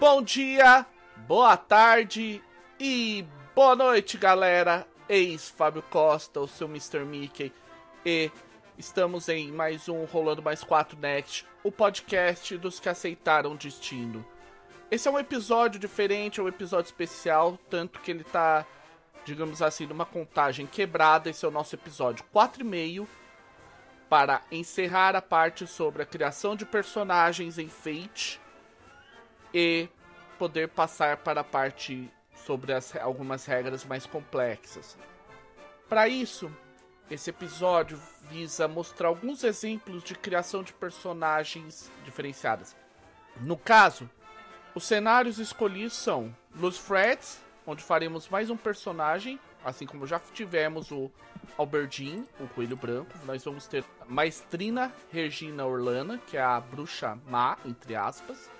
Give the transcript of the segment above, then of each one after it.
Bom dia, boa tarde e boa noite, galera. Eis Fábio Costa, o seu Mr. Mickey, e estamos em mais um Rolando Mais 4 Next, o podcast dos que aceitaram o destino. Esse é um episódio diferente, é um episódio especial, tanto que ele tá, digamos assim, numa contagem quebrada. Esse é o nosso episódio 4,5 para encerrar a parte sobre a criação de personagens em Fate e poder passar para a parte sobre as, algumas regras mais complexas. Para isso, esse episódio visa mostrar alguns exemplos de criação de personagens diferenciadas. No caso, os cenários escolhidos são Los Freds, onde faremos mais um personagem, assim como já tivemos o Alberdin, o Coelho Branco. Nós vamos ter Maestrina Regina Orlana, que é a bruxa má, entre aspas.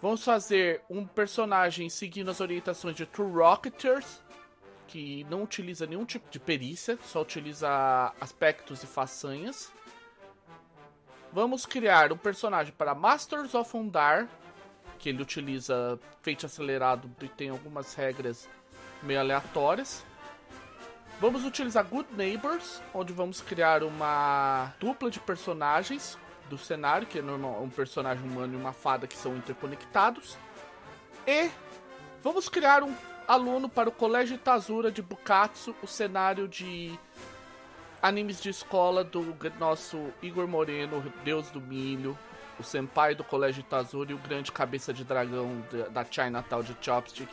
Vamos fazer um personagem seguindo as orientações de True Rocketers, que não utiliza nenhum tipo de perícia, só utiliza aspectos e façanhas. Vamos criar um personagem para Masters of Undar, que ele utiliza feito acelerado e tem algumas regras meio aleatórias. Vamos utilizar Good Neighbors, onde vamos criar uma dupla de personagens do cenário, que é normal, um personagem humano e uma fada que são interconectados. E vamos criar um aluno para o Colégio Tazura de Bukatsu, o cenário de animes de escola do nosso Igor Moreno, Deus do Milho, o senpai do Colégio Tazura e o grande cabeça de dragão da Chinatown de Chopstick,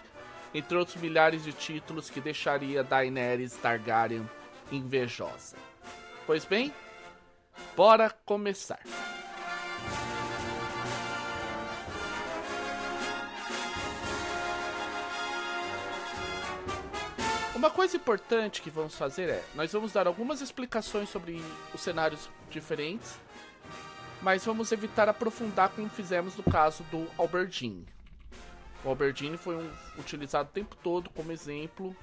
entre outros milhares de títulos que deixaria Daenerys Targaryen invejosa. Pois bem, bora começar. Uma coisa importante que vamos fazer é, nós vamos dar algumas explicações sobre os cenários diferentes, mas vamos evitar aprofundar como fizemos no caso do Albertine. O Albertine foi um, utilizado o tempo todo como exemplo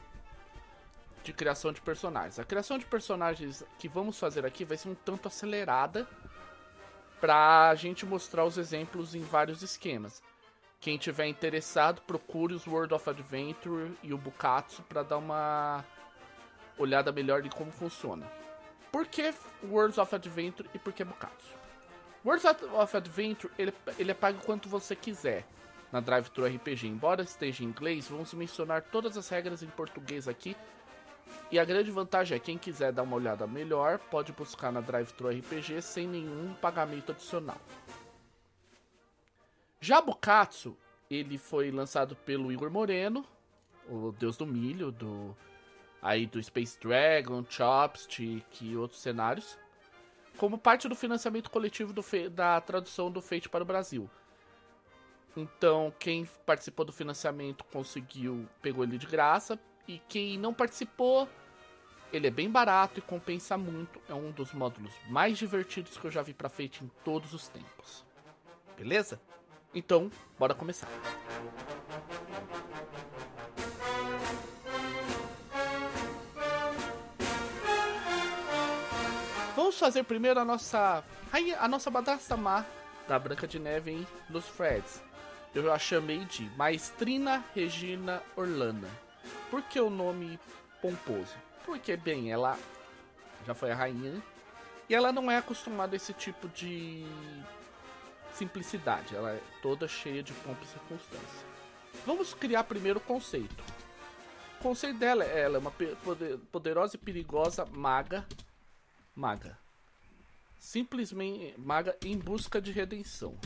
de criação de personagens. A criação de personagens que vamos fazer aqui vai ser um tanto acelerada para a gente mostrar os exemplos em vários esquemas. Quem tiver interessado, procure os World of Adventure e o Bukatsu para dar uma olhada melhor de como funciona. Por que Worlds of Adventure e por que Bukatsu? Worlds of Adventure ele, ele é pago quanto você quiser na Drive Thru RPG. Embora esteja em inglês, vamos mencionar todas as regras em português aqui. E a grande vantagem é quem quiser dar uma olhada melhor pode buscar na Drive Thru RPG sem nenhum pagamento adicional. Jabukatsu, ele foi lançado pelo Igor Moreno, o deus do milho, do aí do Space Dragon, Chopstick e outros cenários, como parte do financiamento coletivo do da tradução do Fate para o Brasil. Então, quem participou do financiamento conseguiu, pegou ele de graça, e quem não participou, ele é bem barato e compensa muito. É um dos módulos mais divertidos que eu já vi para Fate em todos os tempos. Beleza? Então, bora começar. Vamos fazer primeiro a nossa a nossa madrasta má da Branca de Neve em Los Freds. Eu a chamei de Maestrina Regina Orlana. Por que o nome pomposo? Porque, bem, ela já foi a rainha né? e ela não é acostumada a esse tipo de simplicidade, ela é toda cheia de pompa e circunstância. Vamos criar primeiro o conceito. O conceito dela é ela é uma poderosa e perigosa maga. Maga. Simplesmente maga em busca de redenção.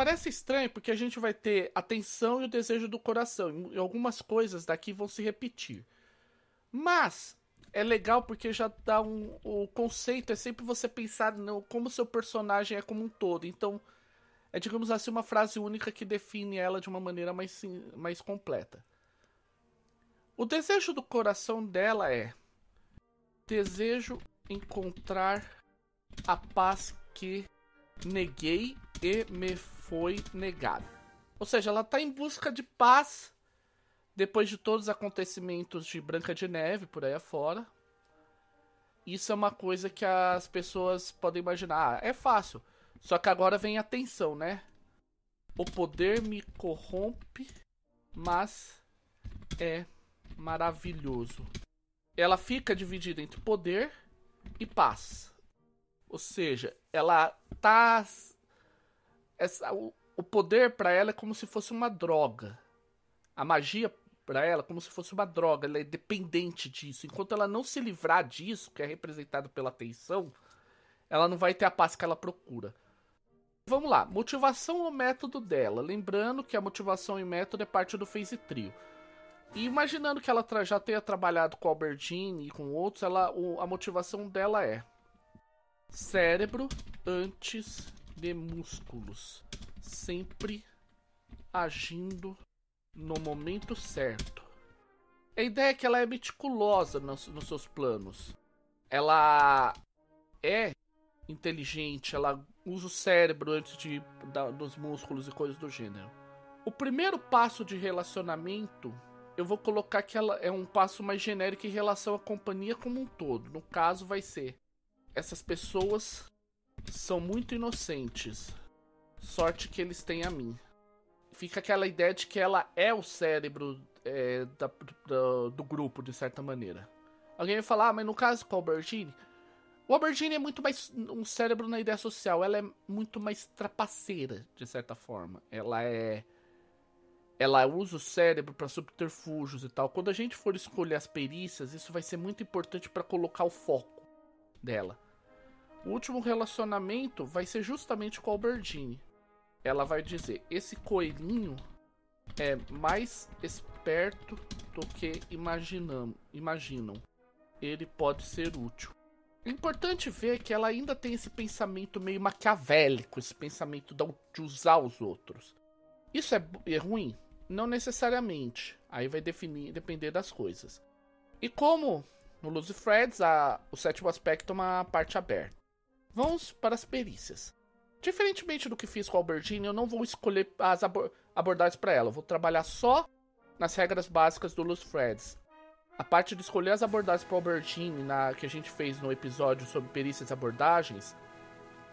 Parece estranho porque a gente vai ter a tensão e o desejo do coração. E algumas coisas daqui vão se repetir. Mas é legal porque já dá um. O conceito é sempre você pensar no, como seu personagem é como um todo. Então é, digamos assim, uma frase única que define ela de uma maneira mais, mais completa. O desejo do coração dela é: desejo encontrar a paz que neguei e me foi negada. Ou seja, ela está em busca de paz depois de todos os acontecimentos de Branca de Neve por aí afora. Isso é uma coisa que as pessoas podem imaginar. Ah, é fácil. Só que agora vem a tensão, né? O poder me corrompe, mas é maravilhoso. Ela fica dividida entre poder e paz. Ou seja, ela tá. Essa, o, o poder para ela é como se fosse uma droga. A magia para ela é como se fosse uma droga. Ela é dependente disso. Enquanto ela não se livrar disso, que é representado pela tensão, ela não vai ter a paz que ela procura. Vamos lá, motivação ou método dela. Lembrando que a motivação e método é parte do Phase Trio. E imaginando que ela já tenha trabalhado com Albertine e com outros, ela, o, a motivação dela é cérebro antes de músculos, sempre agindo no momento certo. A ideia é que ela é meticulosa nos, nos seus planos. Ela é inteligente, ela usa o cérebro antes de da, dos músculos e coisas do gênero. O primeiro passo de relacionamento eu vou colocar que ela é um passo mais genérico em relação à companhia como um todo. No caso, vai ser: essas pessoas são muito inocentes. Sorte que eles têm a mim. Fica aquela ideia de que ela é o cérebro é, da, do, grupo, de certa maneira. Alguém vai falar, ah, mas no caso com o Albertine, o Albertine é muito mais um cérebro na ideia social. Ela é muito mais trapaceira, de certa forma. Ela é ela usa o cérebro para subterfúgios e tal. Quando a gente for escolher as perícias, isso vai ser muito importante para colocar o foco dela. O último relacionamento vai ser justamente com a Albertine. Ela vai dizer: esse coelhinho é mais esperto do que imaginam, imaginam. Ele pode ser útil. É importante ver que ela ainda tem esse pensamento meio maquiavélico, esse pensamento de usar os outros. Isso é, é ruim? Não necessariamente. Aí vai definir, depender das coisas. E como no Lucifreds, a, o sétimo aspecto é uma parte aberta. Vamos para as perícias. Diferentemente do que fiz com a Albertine, eu não vou escolher as abor abordagens para ela. Eu vou trabalhar só nas regras básicas do Lucifreds. A parte de escolher as abordagens para Albertine, na, que a gente fez no episódio sobre perícias e abordagens,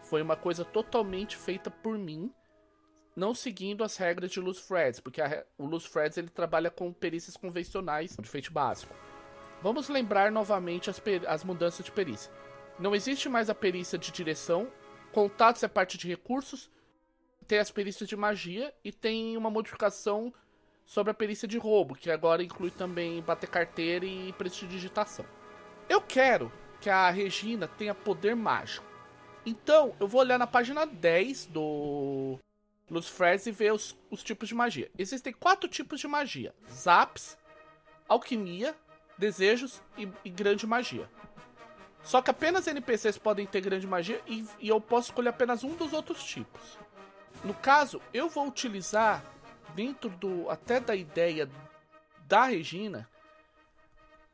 foi uma coisa totalmente feita por mim não seguindo as regras de Luz Freds, porque a, o Luz Freds ele trabalha com perícias convencionais de feito básico. Vamos lembrar novamente as, as mudanças de perícia. Não existe mais a perícia de direção, contatos é parte de recursos, tem as perícias de magia e tem uma modificação sobre a perícia de roubo, que agora inclui também bater carteira e prestidigitação. Eu quero que a Regina tenha poder mágico. Então, eu vou olhar na página 10 do Freds e ver os, os tipos de magia. Existem quatro tipos de magia: Zaps, Alquimia, Desejos e, e Grande Magia. Só que apenas NPCs podem ter grande magia e, e, eu posso escolher apenas um dos outros tipos. No caso, eu vou utilizar dentro do até da ideia da Regina,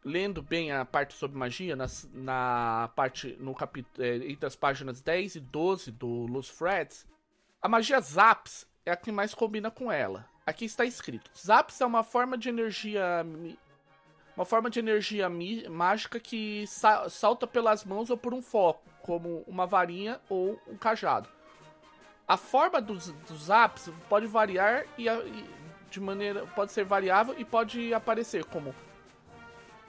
lendo bem a parte sobre magia nas, na parte no capítulo é, entre as páginas 10 e 12 do Los Freds, a magia Zaps é a que mais combina com ela. Aqui está escrito: Zaps é uma forma de energia uma forma de energia mágica que sa salta pelas mãos ou por um foco, como uma varinha ou um cajado. A forma dos, dos zaps pode variar e, e, de maneira pode ser variável e pode aparecer como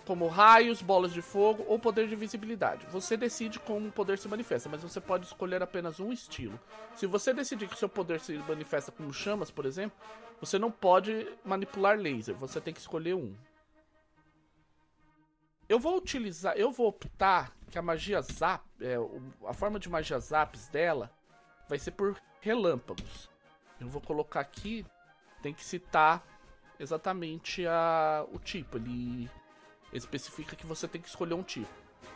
como raios, bolas de fogo ou poder de visibilidade. Você decide como o poder se manifesta, mas você pode escolher apenas um estilo. Se você decidir que seu poder se manifesta como chamas, por exemplo, você não pode manipular laser, você tem que escolher um. Eu vou utilizar, eu vou optar que a magia zap, é, a forma de magia zaps dela vai ser por relâmpagos. Eu vou colocar aqui, tem que citar exatamente a, o tipo. Ele especifica que você tem que escolher um tipo.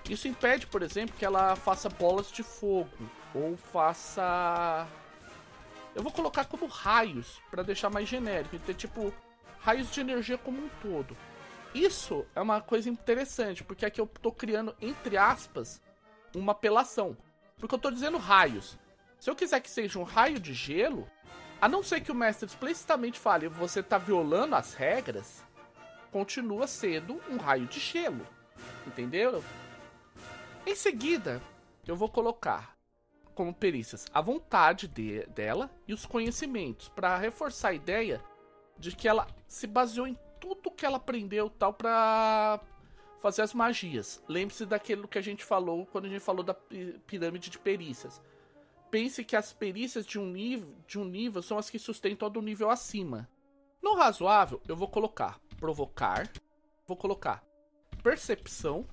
Isso impede, por exemplo, que ela faça bolas de fogo ou faça. Eu vou colocar como raios para deixar mais genérico, e ter tipo raios de energia como um todo. Isso é uma coisa interessante, porque aqui eu tô criando entre aspas uma apelação, porque eu tô dizendo raios. Se eu quiser que seja um raio de gelo, a não ser que o mestre explicitamente fale, você tá violando as regras, continua sendo um raio de gelo. Entenderam? Em seguida, eu vou colocar como perícias a vontade de, dela e os conhecimentos, para reforçar a ideia de que ela se baseou em que ela aprendeu tal para fazer as magias. Lembre-se daquilo que a gente falou quando a gente falou da pirâmide de perícias. Pense que as perícias de um nível, de um nível são as que sustentam do nível acima. No razoável, eu vou colocar provocar, vou colocar percepção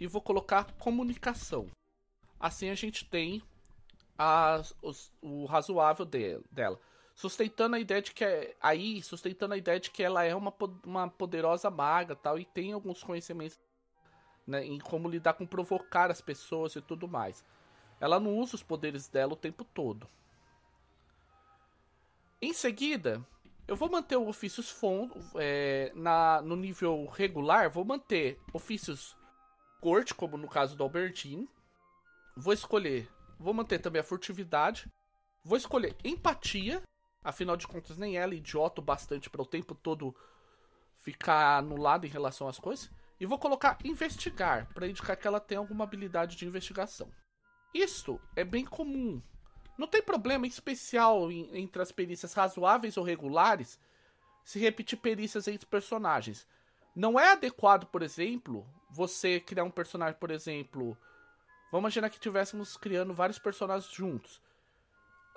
e vou colocar comunicação. Assim a gente tem as, os, o razoável de, dela. Sustentando a ideia de que é, aí, sustentando a ideia de que ela é uma, uma poderosa maga tal, e tem alguns conhecimentos né, em como lidar com provocar as pessoas e tudo mais. Ela não usa os poderes dela o tempo todo. Em seguida, eu vou manter o ofícios fundo é, na, no nível regular, vou manter ofícios corte, como no caso do Albertine. Vou escolher, vou manter também a furtividade. Vou escolher empatia, afinal de contas nem ela é idiota bastante para o tempo todo ficar anulado em relação às coisas. E vou colocar investigar, para indicar que ela tem alguma habilidade de investigação. Isso é bem comum não tem problema especial em, entre as perícias razoáveis ou regulares se repetir perícias entre personagens. Não é adequado, por exemplo, você criar um personagem, por exemplo. Vamos imaginar que estivéssemos criando vários personagens juntos.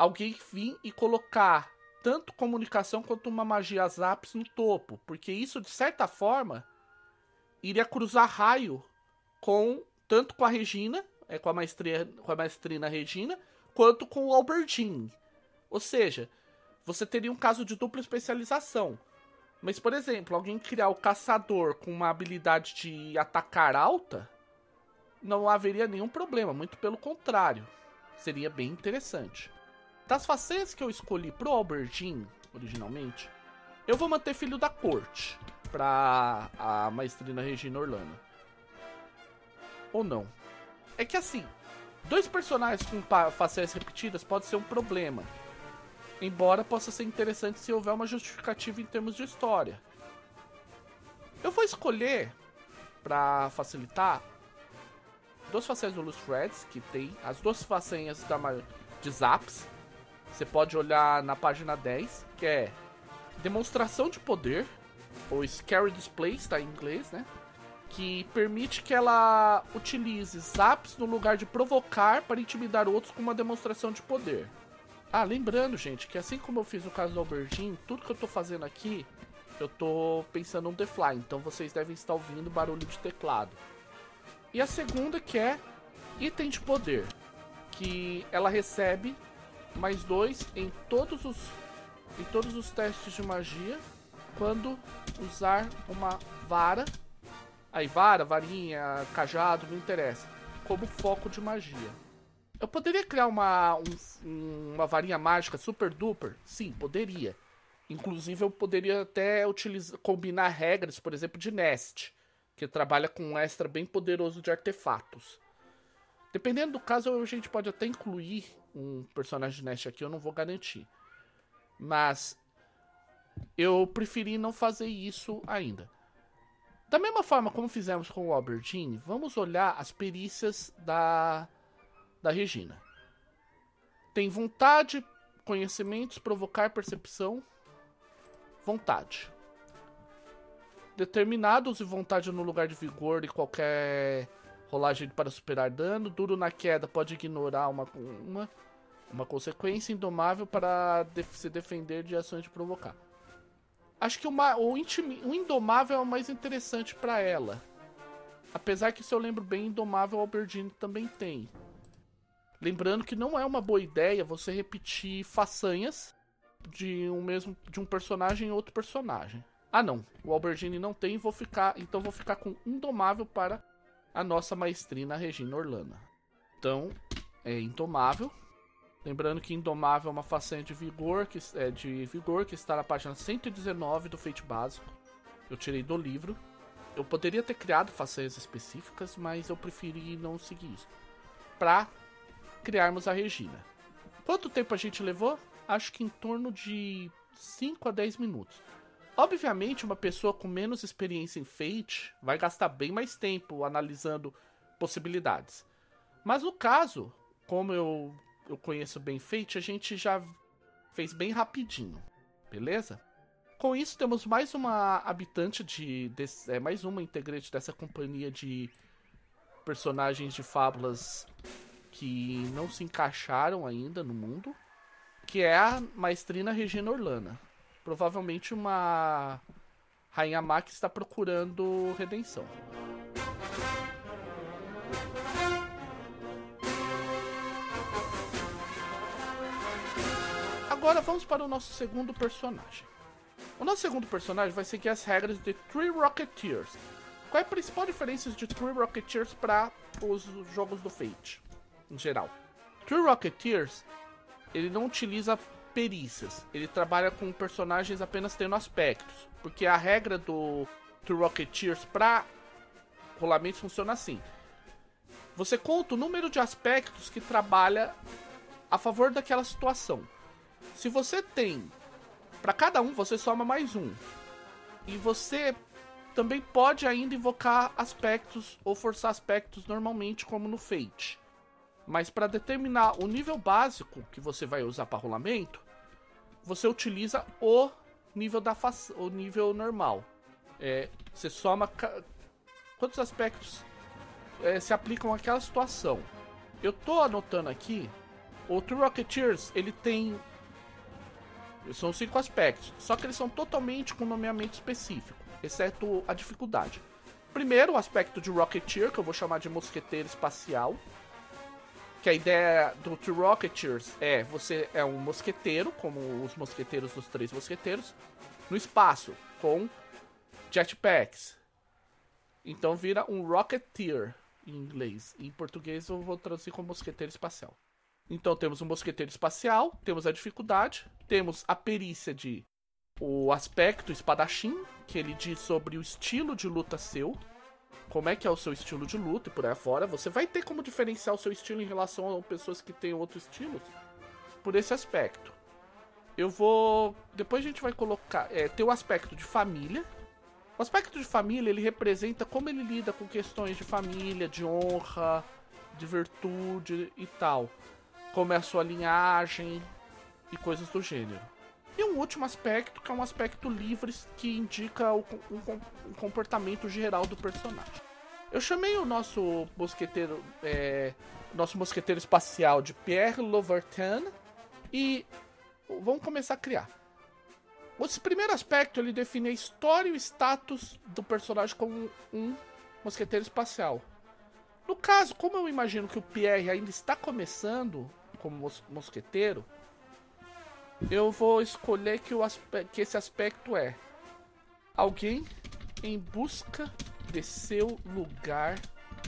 Alguém vir e colocar tanto comunicação quanto uma magia zaps no topo. Porque isso, de certa forma, iria cruzar raio com tanto com a Regina, é, com a maestria, com a maestrina Regina, quanto com o Albertine. Ou seja, você teria um caso de dupla especialização. Mas, por exemplo, alguém criar o caçador com uma habilidade de atacar alta, não haveria nenhum problema, muito pelo contrário. Seria bem interessante. Das façanhas que eu escolhi pro Albertine, originalmente, eu vou manter Filho da Corte pra a maestrina Regina Orlando. Ou não. É que assim, Dois personagens com faciais repetidas pode ser um problema. Embora possa ser interessante se houver uma justificativa em termos de história. Eu vou escolher, para facilitar, duas façanhas do Loose Threads, que tem as duas façanhas da, de Zaps. Você pode olhar na página 10, que é Demonstração de Poder, ou Scary Display, está em inglês, né? que permite que ela utilize zaps no lugar de provocar para intimidar outros com uma demonstração de poder. Ah, lembrando, gente, que assim como eu fiz no caso do Albertine, tudo que eu tô fazendo aqui, eu tô pensando on the fly, então vocês devem estar ouvindo barulho de teclado. E a segunda que é item de poder, que ela recebe mais dois em todos os em todos os testes de magia quando usar uma vara Aí, vara, varinha, cajado, não interessa. Como foco de magia. Eu poderia criar uma, um, uma varinha mágica super duper? Sim, poderia. Inclusive, eu poderia até utilizar, combinar regras, por exemplo, de Nest, que trabalha com um extra bem poderoso de artefatos. Dependendo do caso, a gente pode até incluir um personagem Nest aqui, eu não vou garantir. Mas eu preferi não fazer isso ainda. Da mesma forma como fizemos com o Albertine, vamos olhar as perícias da, da Regina. Tem vontade, conhecimentos, provocar percepção, vontade. Determinados e vontade no lugar de vigor e qualquer rolagem para superar dano. Duro na queda pode ignorar uma, uma, uma consequência indomável para def se defender de ações de provocar. Acho que uma, o, o Indomável é o mais interessante para ela. Apesar que, se eu lembro bem, Indomável Albertine também tem. Lembrando que não é uma boa ideia você repetir façanhas de um mesmo de um personagem em outro personagem. Ah não, o Albertine não tem, vou ficar, então vou ficar com Indomável para a nossa maestrina Regina Orlana. Então, é Indomável. Lembrando que Indomável é uma façanha de vigor, que, é, de vigor que está na página 119 do Fate Básico. Eu tirei do livro. Eu poderia ter criado façanhas específicas, mas eu preferi não seguir isso. Pra criarmos a Regina. Quanto tempo a gente levou? Acho que em torno de 5 a 10 minutos. Obviamente, uma pessoa com menos experiência em Fate vai gastar bem mais tempo analisando possibilidades. Mas no caso, como eu eu conheço bem Fate, a gente já fez bem rapidinho, beleza? Com isso, temos mais uma habitante de. de é, mais uma integrante dessa companhia de personagens de fábulas que não se encaixaram ainda no mundo, que é a maestrina Regina Orlana. Provavelmente uma rainha má que está procurando redenção. Agora vamos para o nosso segundo personagem. O nosso segundo personagem vai seguir as regras de Three Rocketeers. Qual é a principal diferença de Three Rocketeers para os jogos do Fate, em geral? Three Rocketeers, ele não utiliza perícias, ele trabalha com personagens apenas tendo aspectos, porque a regra do Three Rocketeers para rolamentos funciona assim. Você conta o número de aspectos que trabalha a favor daquela situação. Se você tem para cada um, você soma mais um. E você também pode ainda invocar aspectos ou forçar aspectos normalmente, como no Fate. Mas para determinar o nível básico que você vai usar para rolamento, você utiliza o nível da o nível normal. É, você soma quantos aspectos é, se aplicam àquela situação. Eu tô anotando aqui. O True Rocketeers ele tem são cinco aspectos, só que eles são totalmente com nomeamento específico, exceto a dificuldade. Primeiro, o aspecto de Rocketeer, que eu vou chamar de mosqueteiro espacial. Que a ideia do Two Rocketeers é você é um mosqueteiro, como os mosqueteiros dos três mosqueteiros, no espaço, com jetpacks. Então vira um Rocketeer em inglês. Em português eu vou traduzir como mosqueteiro espacial. Então temos o mosqueteiro espacial, temos a dificuldade, temos a perícia de o aspecto espadachim, que ele diz sobre o estilo de luta seu, como é que é o seu estilo de luta e por aí fora. Você vai ter como diferenciar o seu estilo em relação a pessoas que têm outros estilos por esse aspecto. Eu vou. Depois a gente vai colocar. É, ter o aspecto de família. O aspecto de família ele representa como ele lida com questões de família, de honra, de virtude e tal como é a sua linhagem e coisas do gênero. E um último aspecto, que é um aspecto livre que indica o, um, um comportamento geral do personagem. Eu chamei o nosso mosqueteiro, é, nosso mosqueteiro espacial de Pierre Louvertin e vamos começar a criar. Esse primeiro aspecto ele define a história e o status do personagem como um mosqueteiro espacial. No caso, como eu imagino que o Pierre ainda está começando, como mos mosqueteiro, eu vou escolher que, o que esse aspecto é alguém em busca de seu lugar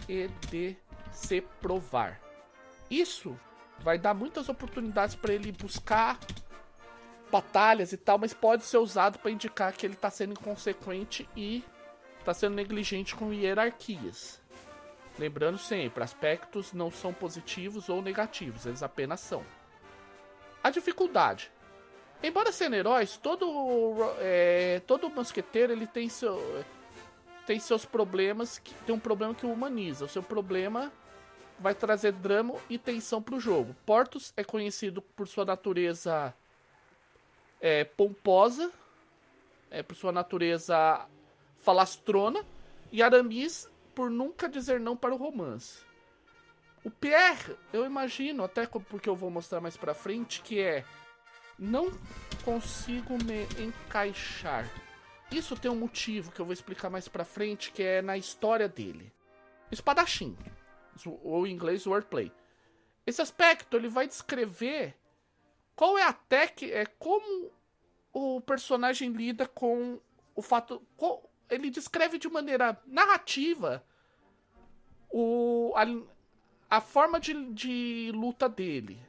e de se provar. Isso vai dar muitas oportunidades para ele buscar batalhas e tal, mas pode ser usado para indicar que ele está sendo inconsequente e está sendo negligente com hierarquias. Lembrando sempre, aspectos não são positivos ou negativos, eles apenas são. A dificuldade. Embora sendo heróis, todo, é, todo mosqueteiro ele tem, seu, tem seus problemas, que, tem um problema que o humaniza. O seu problema vai trazer drama e tensão para o jogo. Portos é conhecido por sua natureza é, pomposa, é, por sua natureza falastrona, e Aramis por nunca dizer não para o romance. O Pierre, eu imagino, até porque eu vou mostrar mais pra frente, que é não consigo me encaixar. Isso tem um motivo que eu vou explicar mais pra frente, que é na história dele. Espadachim, ou em inglês wordplay. Esse aspecto ele vai descrever qual é a tech, é como o personagem lida com o fato, qual, ele descreve de maneira narrativa o, a, a forma de, de luta dele.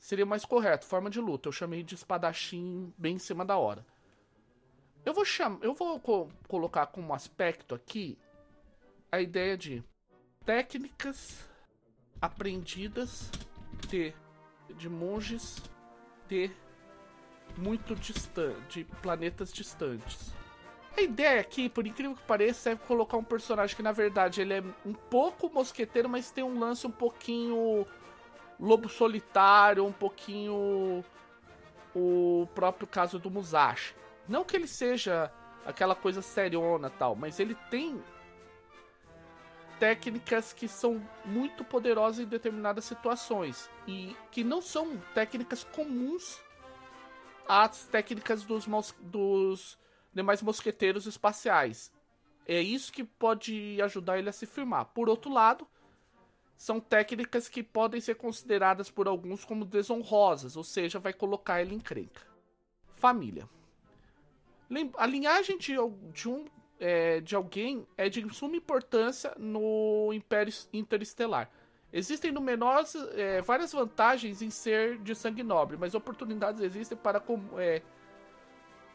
Seria mais correto, forma de luta. Eu chamei de espadachim bem em cima da hora. Eu vou chamar, eu vou co colocar como aspecto aqui a ideia de técnicas aprendidas de, de monges de muito distante, de planetas distantes. A ideia aqui, por incrível que pareça, é colocar um personagem que na verdade ele é um pouco mosqueteiro, mas tem um lance um pouquinho Lobo Solitário, um pouquinho o próprio caso do Musashi. Não que ele seja aquela coisa seriona tal, mas ele tem técnicas que são muito poderosas em determinadas situações e que não são técnicas comuns às técnicas dos, dos demais mosqueteiros espaciais. É isso que pode ajudar ele a se firmar. Por outro lado, são técnicas que podem ser consideradas por alguns como desonrosas, ou seja, vai colocar ele em crenca. Família. A linhagem de, de um é, de alguém é de suma importância no Império Interestelar. Existem numerosas, é, várias vantagens em ser de sangue nobre, mas oportunidades existem para, é,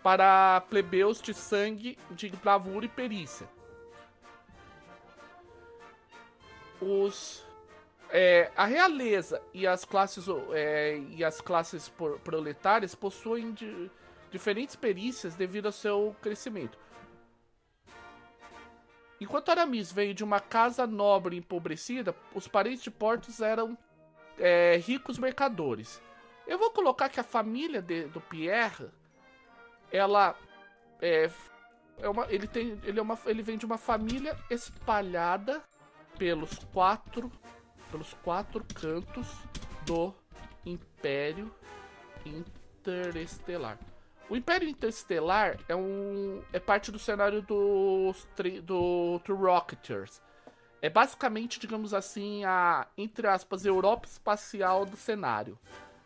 para plebeus de sangue de bravura e perícia. Os, é, a realeza e as classes, é, e as classes proletárias possuem de, diferentes perícias devido ao seu crescimento. Enquanto Aramis veio de uma casa nobre empobrecida, os parentes de Portos eram é, ricos mercadores. Eu vou colocar que a família de, do Pierre, ela é, é uma, ele tem, ele é uma, ele vem de uma família espalhada pelos quatro, pelos quatro cantos do Império Interestelar. O Império Interestelar é, um, é parte do cenário dos, do True Rocketers. É basicamente, digamos assim, a, entre aspas, Europa espacial do cenário.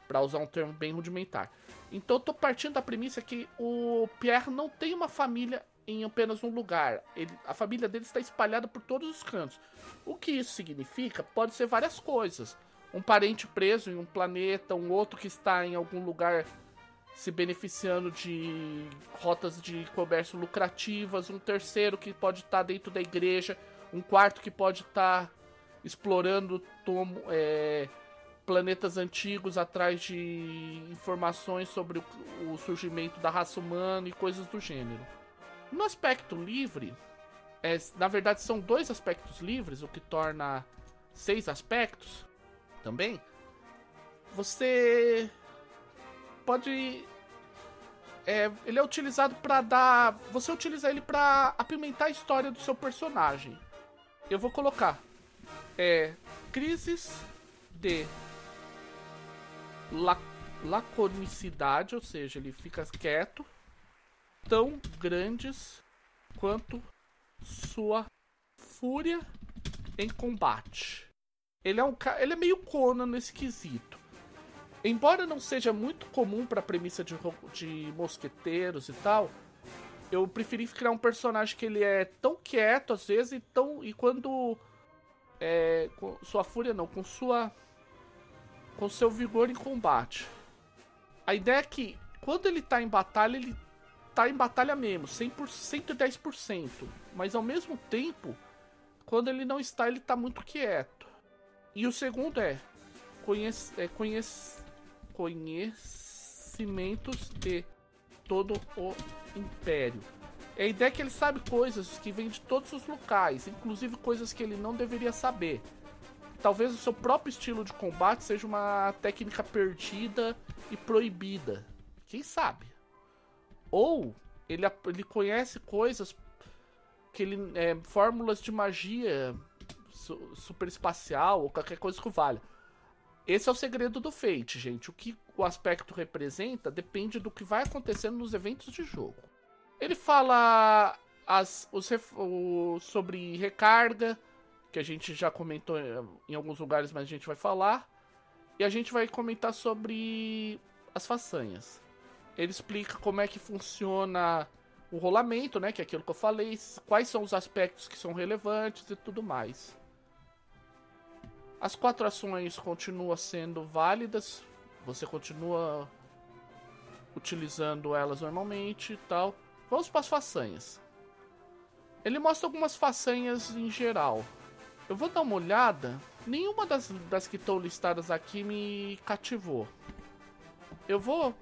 para usar um termo bem rudimentar. Então eu tô partindo da premissa que o Pierre não tem uma família em apenas um lugar. Ele, a família dele está espalhada por todos os cantos. O que isso significa? Pode ser várias coisas. Um parente preso em um planeta, um outro que está em algum lugar se beneficiando de rotas de comércio lucrativas, um terceiro que pode estar dentro da igreja, um quarto que pode estar explorando tomo, é, planetas antigos atrás de informações sobre o, o surgimento da raça humana e coisas do gênero. No aspecto livre, é, na verdade são dois aspectos livres, o que torna seis aspectos também. Você pode. É, ele é utilizado para dar. Você utiliza ele para apimentar a história do seu personagem. Eu vou colocar. É. Crises de. La, laconicidade, ou seja, ele fica quieto. Tão grandes quanto sua fúria em combate. Ele é um ele é meio Conan nesse quesito. Embora não seja muito comum para a premissa de, de mosqueteiros e tal, eu preferi criar um personagem que ele é tão quieto às vezes e tão e quando é, com sua fúria não, com sua com seu vigor em combate. A ideia é que quando ele tá em batalha, ele tá em batalha mesmo, 100%, 110%, mas ao mesmo tempo, quando ele não está, ele tá muito quieto. E o segundo é conhece, é, conhece conhecimentos de todo o império. A ideia é que ele sabe coisas que vêm de todos os locais, inclusive coisas que ele não deveria saber. Talvez o seu próprio estilo de combate seja uma técnica perdida e proibida. Quem sabe? Ou ele, ele conhece coisas que ele. É, fórmulas de magia su, super espacial ou qualquer coisa que valha. Esse é o segredo do Fate, gente. O que o aspecto representa depende do que vai acontecendo nos eventos de jogo. Ele fala as, os, o, sobre recarga, que a gente já comentou em alguns lugares, mas a gente vai falar. E a gente vai comentar sobre as façanhas. Ele explica como é que funciona o rolamento, né? Que é aquilo que eu falei, quais são os aspectos que são relevantes e tudo mais. As quatro ações continuam sendo válidas, você continua utilizando elas normalmente e tal. Vamos para as façanhas. Ele mostra algumas façanhas em geral. Eu vou dar uma olhada. Nenhuma das, das que estão listadas aqui me cativou. Eu vou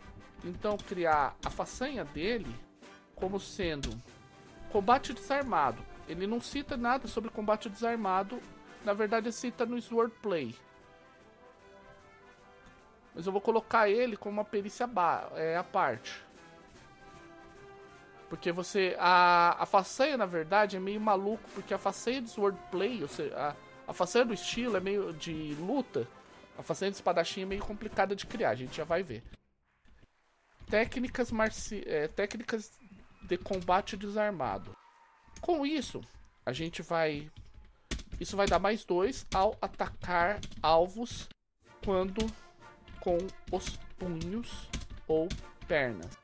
então criar a façanha dele como sendo combate desarmado. Ele não cita nada sobre combate desarmado na verdade cita no Swordplay. Mas eu vou colocar ele como uma perícia é, à parte. Porque você. A, a façanha, na verdade, é meio maluco, porque a façanha de swordplay, ou seja, a, a façanha do estilo é meio de luta. A façanha de espadachim é meio complicada de criar, a gente já vai ver. Técnicas, marci é, técnicas de combate desarmado. Com isso, a gente vai. Isso vai dar mais dois ao atacar alvos quando com os punhos ou pernas.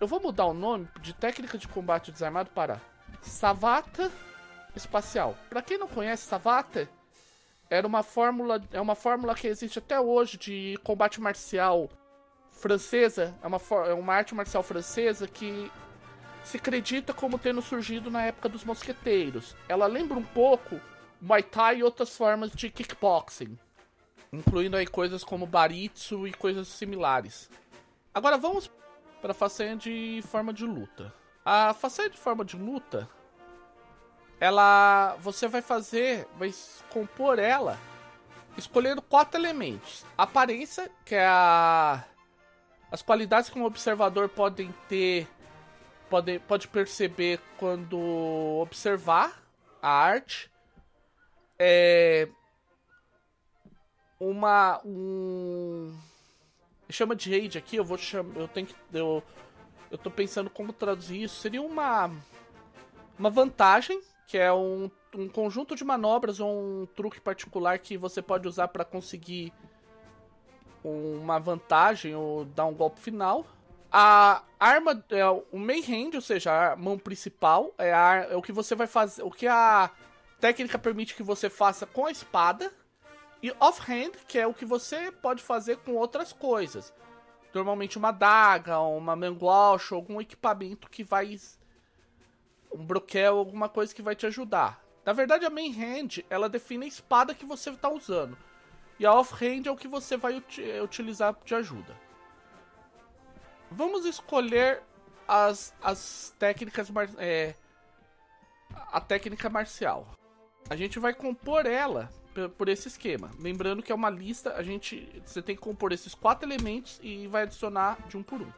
Eu vou mudar o nome de técnica de combate desarmado para Savata Espacial. Para quem não conhece, Savata era uma fórmula, é uma fórmula que existe até hoje de combate marcial francesa, é uma, é uma arte marcial francesa que se acredita como tendo surgido na época dos mosqueteiros. Ela lembra um pouco Muay Thai e outras formas de kickboxing, incluindo aí coisas como Baritsu e coisas similares. Agora vamos para a façanha de forma de luta. A façanha de forma de luta, ela, você vai fazer, vai compor ela escolhendo quatro elementos: aparência, que é a as qualidades que um observador podem ter, pode, pode perceber quando observar a arte. É uma um chama de raid aqui, eu vou chamar, eu tenho que eu eu tô pensando como traduzir isso. Seria uma uma vantagem, que é um, um conjunto de manobras ou um truque particular que você pode usar para conseguir uma vantagem ou dar um golpe final. A arma é o main hand, ou seja, a mão principal, é, a, é o que você vai fazer, o que a técnica permite que você faça com a espada. E offhand, que é o que você pode fazer com outras coisas. Normalmente uma daga, uma manguache, algum equipamento que vai um broquel, alguma coisa que vai te ajudar. Na verdade, a main hand, ela define a espada que você está usando. E a off-hand é o que você vai ut utilizar de ajuda. Vamos escolher as, as técnicas... É, a técnica marcial. A gente vai compor ela por esse esquema. Lembrando que é uma lista, a gente você tem que compor esses quatro elementos e vai adicionar de um por um.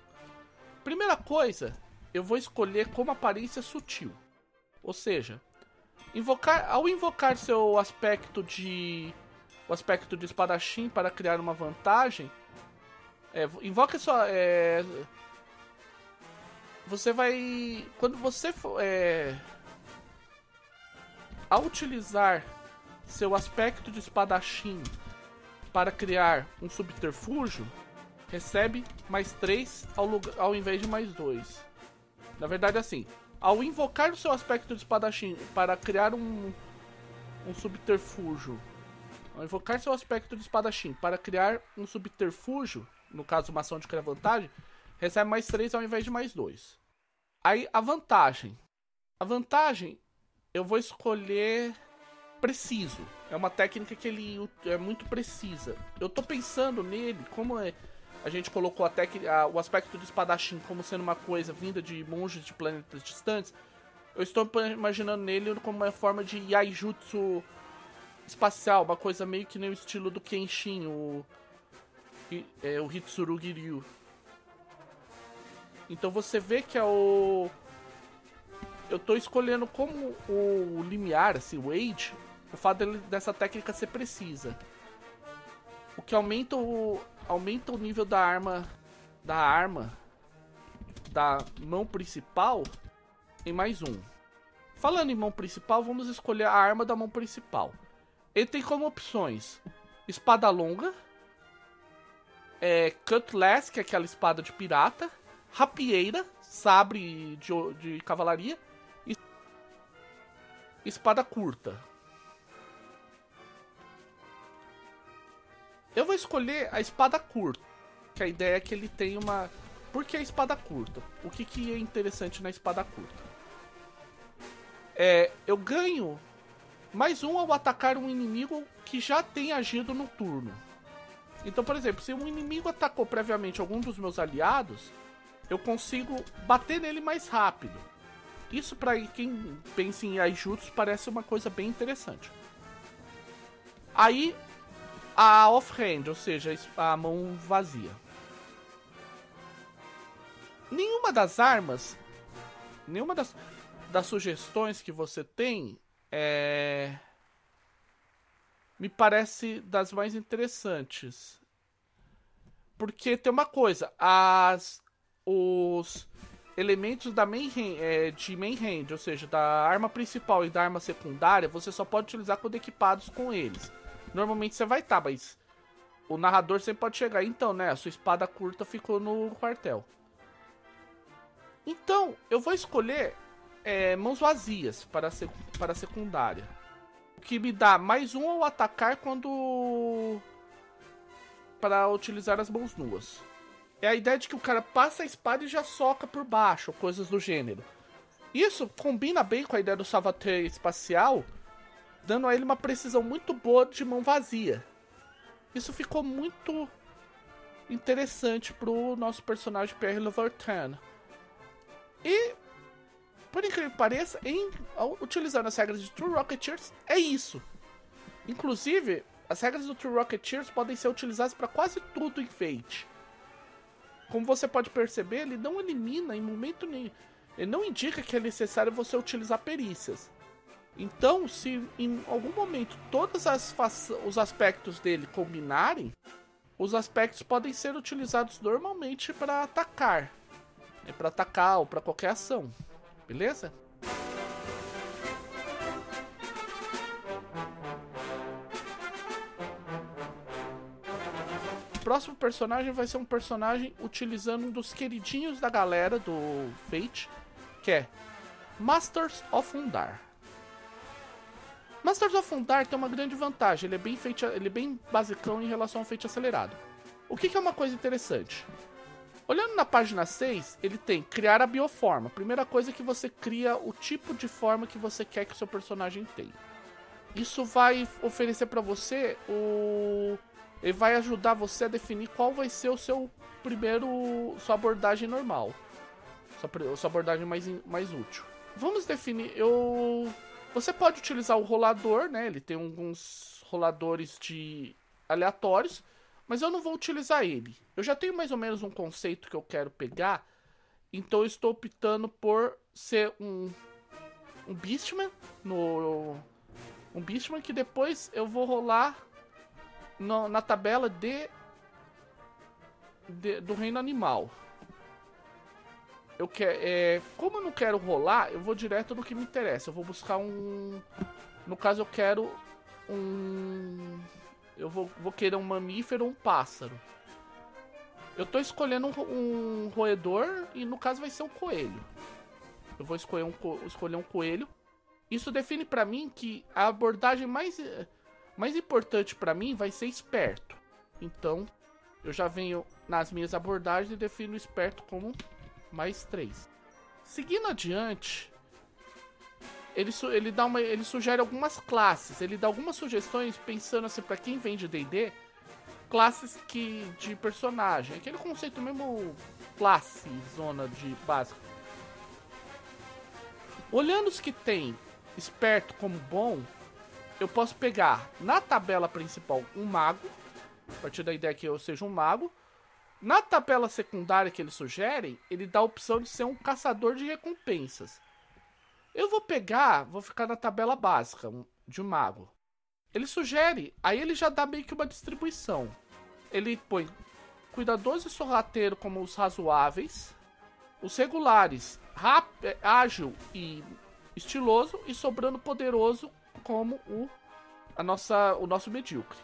Primeira coisa, eu vou escolher como aparência sutil. Ou seja, invocar ao invocar seu aspecto de aspecto de espadachim para criar uma vantagem, é, invoca sua. É, você vai. Quando você for. É, ao utilizar seu aspecto de espadachim para criar um subterfúgio, recebe mais 3 ao, lugar, ao invés de mais 2. Na verdade, assim, ao invocar o seu aspecto de espadachim para criar um, um subterfúgio ao invocar seu aspecto de espadachim para criar um subterfúgio, no caso uma ação de criar vantagem, recebe mais 3 ao invés de mais 2. Aí a vantagem. A vantagem eu vou escolher preciso. É uma técnica que ele é muito precisa. Eu tô pensando nele, como é, a gente colocou a o aspecto do espadachim como sendo uma coisa vinda de monges de planetas distantes. Eu estou imaginando nele como uma forma de Yaijutsu espacial, uma coisa meio que nem o estilo do Kenshin, o, é, o Hitsurugi Ryu. Então você vê que é o. Eu tô escolhendo como o limiar, assim, o age, o fato dessa técnica ser precisa. O que aumenta o. aumenta o nível da arma. Da arma. Da mão principal em mais um. Falando em mão principal, vamos escolher a arma da mão principal. Ele tem como opções espada longa, é, cutlass, que é aquela espada de pirata, rapieira, sabre de, de cavalaria, e espada curta. Eu vou escolher a espada curta, que a ideia é que ele tem uma... Por que a espada curta? O que, que é interessante na espada curta? É, eu ganho mais um ao atacar um inimigo que já tem agido no turno. Então, por exemplo, se um inimigo atacou previamente algum dos meus aliados, eu consigo bater nele mais rápido. Isso para quem pensa em Aijutsu parece uma coisa bem interessante. Aí a off-hand, ou seja, a mão vazia. Nenhuma das armas, nenhuma das, das sugestões que você tem é, me parece das mais interessantes. Porque tem uma coisa, as os elementos da main hand, é, de main hand, ou seja, da arma principal e da arma secundária, você só pode utilizar quando equipados com eles. Normalmente você vai estar, tá, mas o narrador sempre pode chegar. Então, né, a sua espada curta ficou no quartel. Então, eu vou escolher é, mãos vazias para a, para secundária. O que me dá mais um ao atacar quando para utilizar as mãos nuas. É a ideia de que o cara passa a espada e já soca por baixo, coisas do gênero. Isso combina bem com a ideia do salvateur espacial, dando a ele uma precisão muito boa de mão vazia. Isso ficou muito interessante pro nosso personagem Pierre Levertin. E, por incrível que pareça, em, utilizando as regras de True Rocketeers, é isso. Inclusive, as regras do True Rocketeers podem ser utilizadas para quase tudo em Fate. Como você pode perceber, ele não elimina em momento nenhum. Ele não indica que é necessário você utilizar perícias. Então, se em algum momento todos os aspectos dele combinarem, os aspectos podem ser utilizados normalmente para atacar. É para atacar ou para qualquer ação. Beleza? próximo personagem vai ser um personagem utilizando um dos queridinhos da galera do Fate, que é Masters of Undar. Masters of Undar tem uma grande vantagem, ele é bem, feito, ele é bem basicão em relação ao Fate acelerado. O que, que é uma coisa interessante? Olhando na página 6, ele tem criar a bioforma. Primeira coisa é que você cria o tipo de forma que você quer que o seu personagem tenha. Isso vai oferecer para você o ele vai ajudar você a definir qual vai ser o seu primeiro sua abordagem normal, sua, abordagem mais, mais útil. Vamos definir. Eu você pode utilizar o rolador, né? Ele tem alguns roladores de aleatórios, mas eu não vou utilizar ele. Eu já tenho mais ou menos um conceito que eu quero pegar, então eu estou optando por ser um um Beastman no um Beastman que depois eu vou rolar no, na tabela de, de, do reino animal. Eu quero, é, como eu não quero rolar, eu vou direto no que me interessa. Eu vou buscar um. No caso, eu quero um. Eu vou, vou querer um mamífero ou um pássaro. Eu tô escolhendo um, um, roedor e no caso vai ser um coelho. Eu vou escolher um, escolher um coelho. Isso define para mim que a abordagem mais mais importante para mim vai ser esperto. Então, eu já venho nas minhas abordagens e defino esperto como mais 3. Seguindo adiante, ele, ele, dá uma, ele sugere algumas classes, ele dá algumas sugestões pensando assim para quem vem de D&D, classes que de personagem, aquele conceito mesmo classe, zona de básica. Olhando os que tem esperto como bom, eu posso pegar na tabela principal um mago, a partir da ideia que eu seja um mago. Na tabela secundária que eles sugerem, ele dá a opção de ser um caçador de recompensas. Eu vou pegar, vou ficar na tabela básica de um mago. Ele sugere, aí ele já dá meio que uma distribuição. Ele põe cuidadoso e sorrateiro como os razoáveis, os regulares, rápido, ágil e estiloso, e sobrando poderoso como o, a nossa, o nosso medíocre.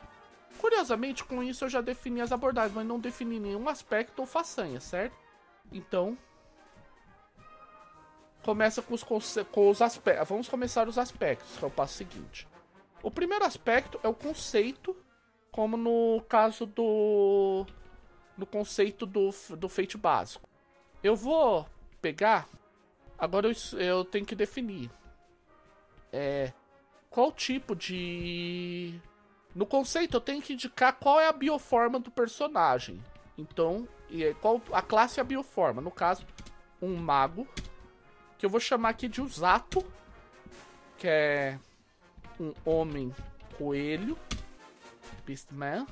Curiosamente, com isso eu já defini as abordagens, mas não defini nenhum aspecto ou façanha, certo? Então, começa com os, com os aspectos. Vamos começar os aspectos, que é o passo seguinte. O primeiro aspecto é o conceito, como no caso do. no conceito do, do feito básico. Eu vou pegar. Agora eu, eu tenho que definir. É, qual tipo de. No conceito, eu tenho que indicar qual é a bioforma do personagem. Então, qual a classe é a bioforma. No caso, um mago. Que eu vou chamar aqui de Usato. Que é um homem coelho. Beastman.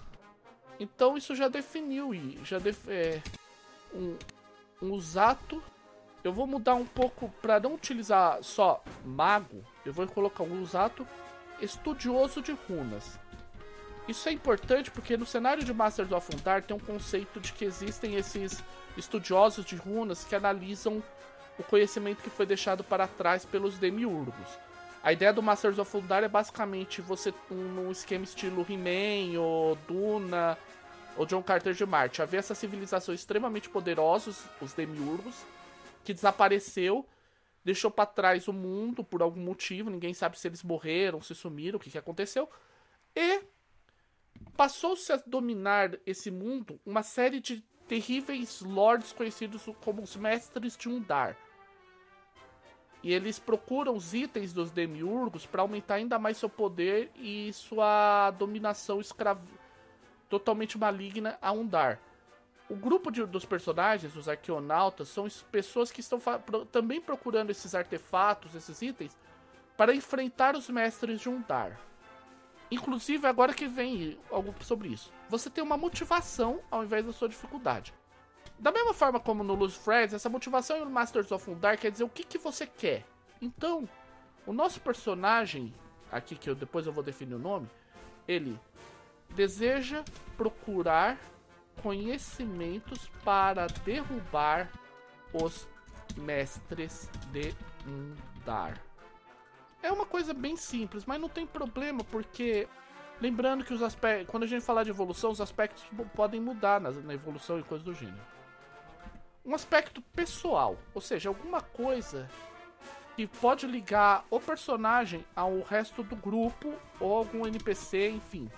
Então isso já definiu e já def é, um, um Usato. Eu vou mudar um pouco para não utilizar só mago. Eu vou colocar um Usato estudioso de runas. Isso é importante porque no cenário de Masters of Undar tem um conceito de que existem esses estudiosos de runas que analisam o conhecimento que foi deixado para trás pelos demiurgos. A ideia do Masters of Undar é basicamente você num esquema estilo He-Man ou Duna ou John Carter de Marte. Havia essa civilização extremamente poderosos, os demiurgos, que desapareceu, deixou para trás o mundo por algum motivo, ninguém sabe se eles morreram, se sumiram, o que, que aconteceu. E passou-se a dominar esse mundo uma série de terríveis lords conhecidos como os mestres de Undar. E eles procuram os itens dos demiurgos para aumentar ainda mais seu poder e sua dominação escrava totalmente maligna a Undar. O grupo de, dos personagens, os arqueonautas, são pessoas que estão pro, também procurando esses artefatos, esses itens, para enfrentar os mestres de Undar. Inclusive, agora que vem algo sobre isso. Você tem uma motivação ao invés da sua dificuldade. Da mesma forma como no Lose Friends, essa motivação no Masters of Undar quer dizer o que, que você quer. Então, o nosso personagem, aqui que eu, depois eu vou definir o nome, ele deseja procurar conhecimentos para derrubar os mestres de Undar. É uma coisa bem simples, mas não tem problema, porque lembrando que os aspectos, quando a gente falar de evolução, os aspectos podem mudar na, na evolução e coisas do gênero. Um aspecto pessoal, ou seja, alguma coisa que pode ligar o personagem ao resto do grupo ou algum NPC, enfim.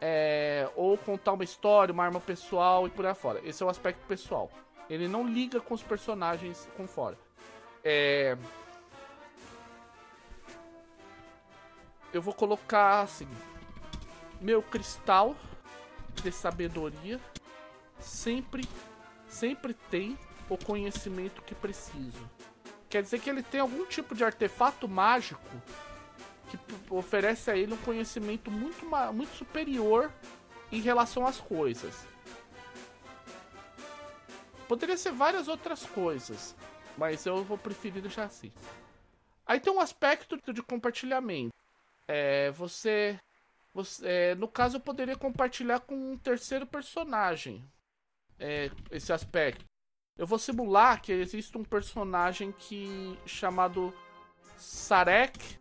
É, ou contar uma história, uma arma pessoal e por aí fora. Esse é o aspecto pessoal. Ele não liga com os personagens com fora. É, eu vou colocar assim: meu cristal de sabedoria sempre, sempre tem o conhecimento que preciso. Quer dizer que ele tem algum tipo de artefato mágico que oferece a ele um conhecimento muito, muito superior em relação às coisas. Poderia ser várias outras coisas, mas eu vou preferir deixar assim. Aí tem um aspecto de compartilhamento. É, você, você é, no caso, eu poderia compartilhar com um terceiro personagem é, esse aspecto. Eu vou simular que existe um personagem que chamado Sarek,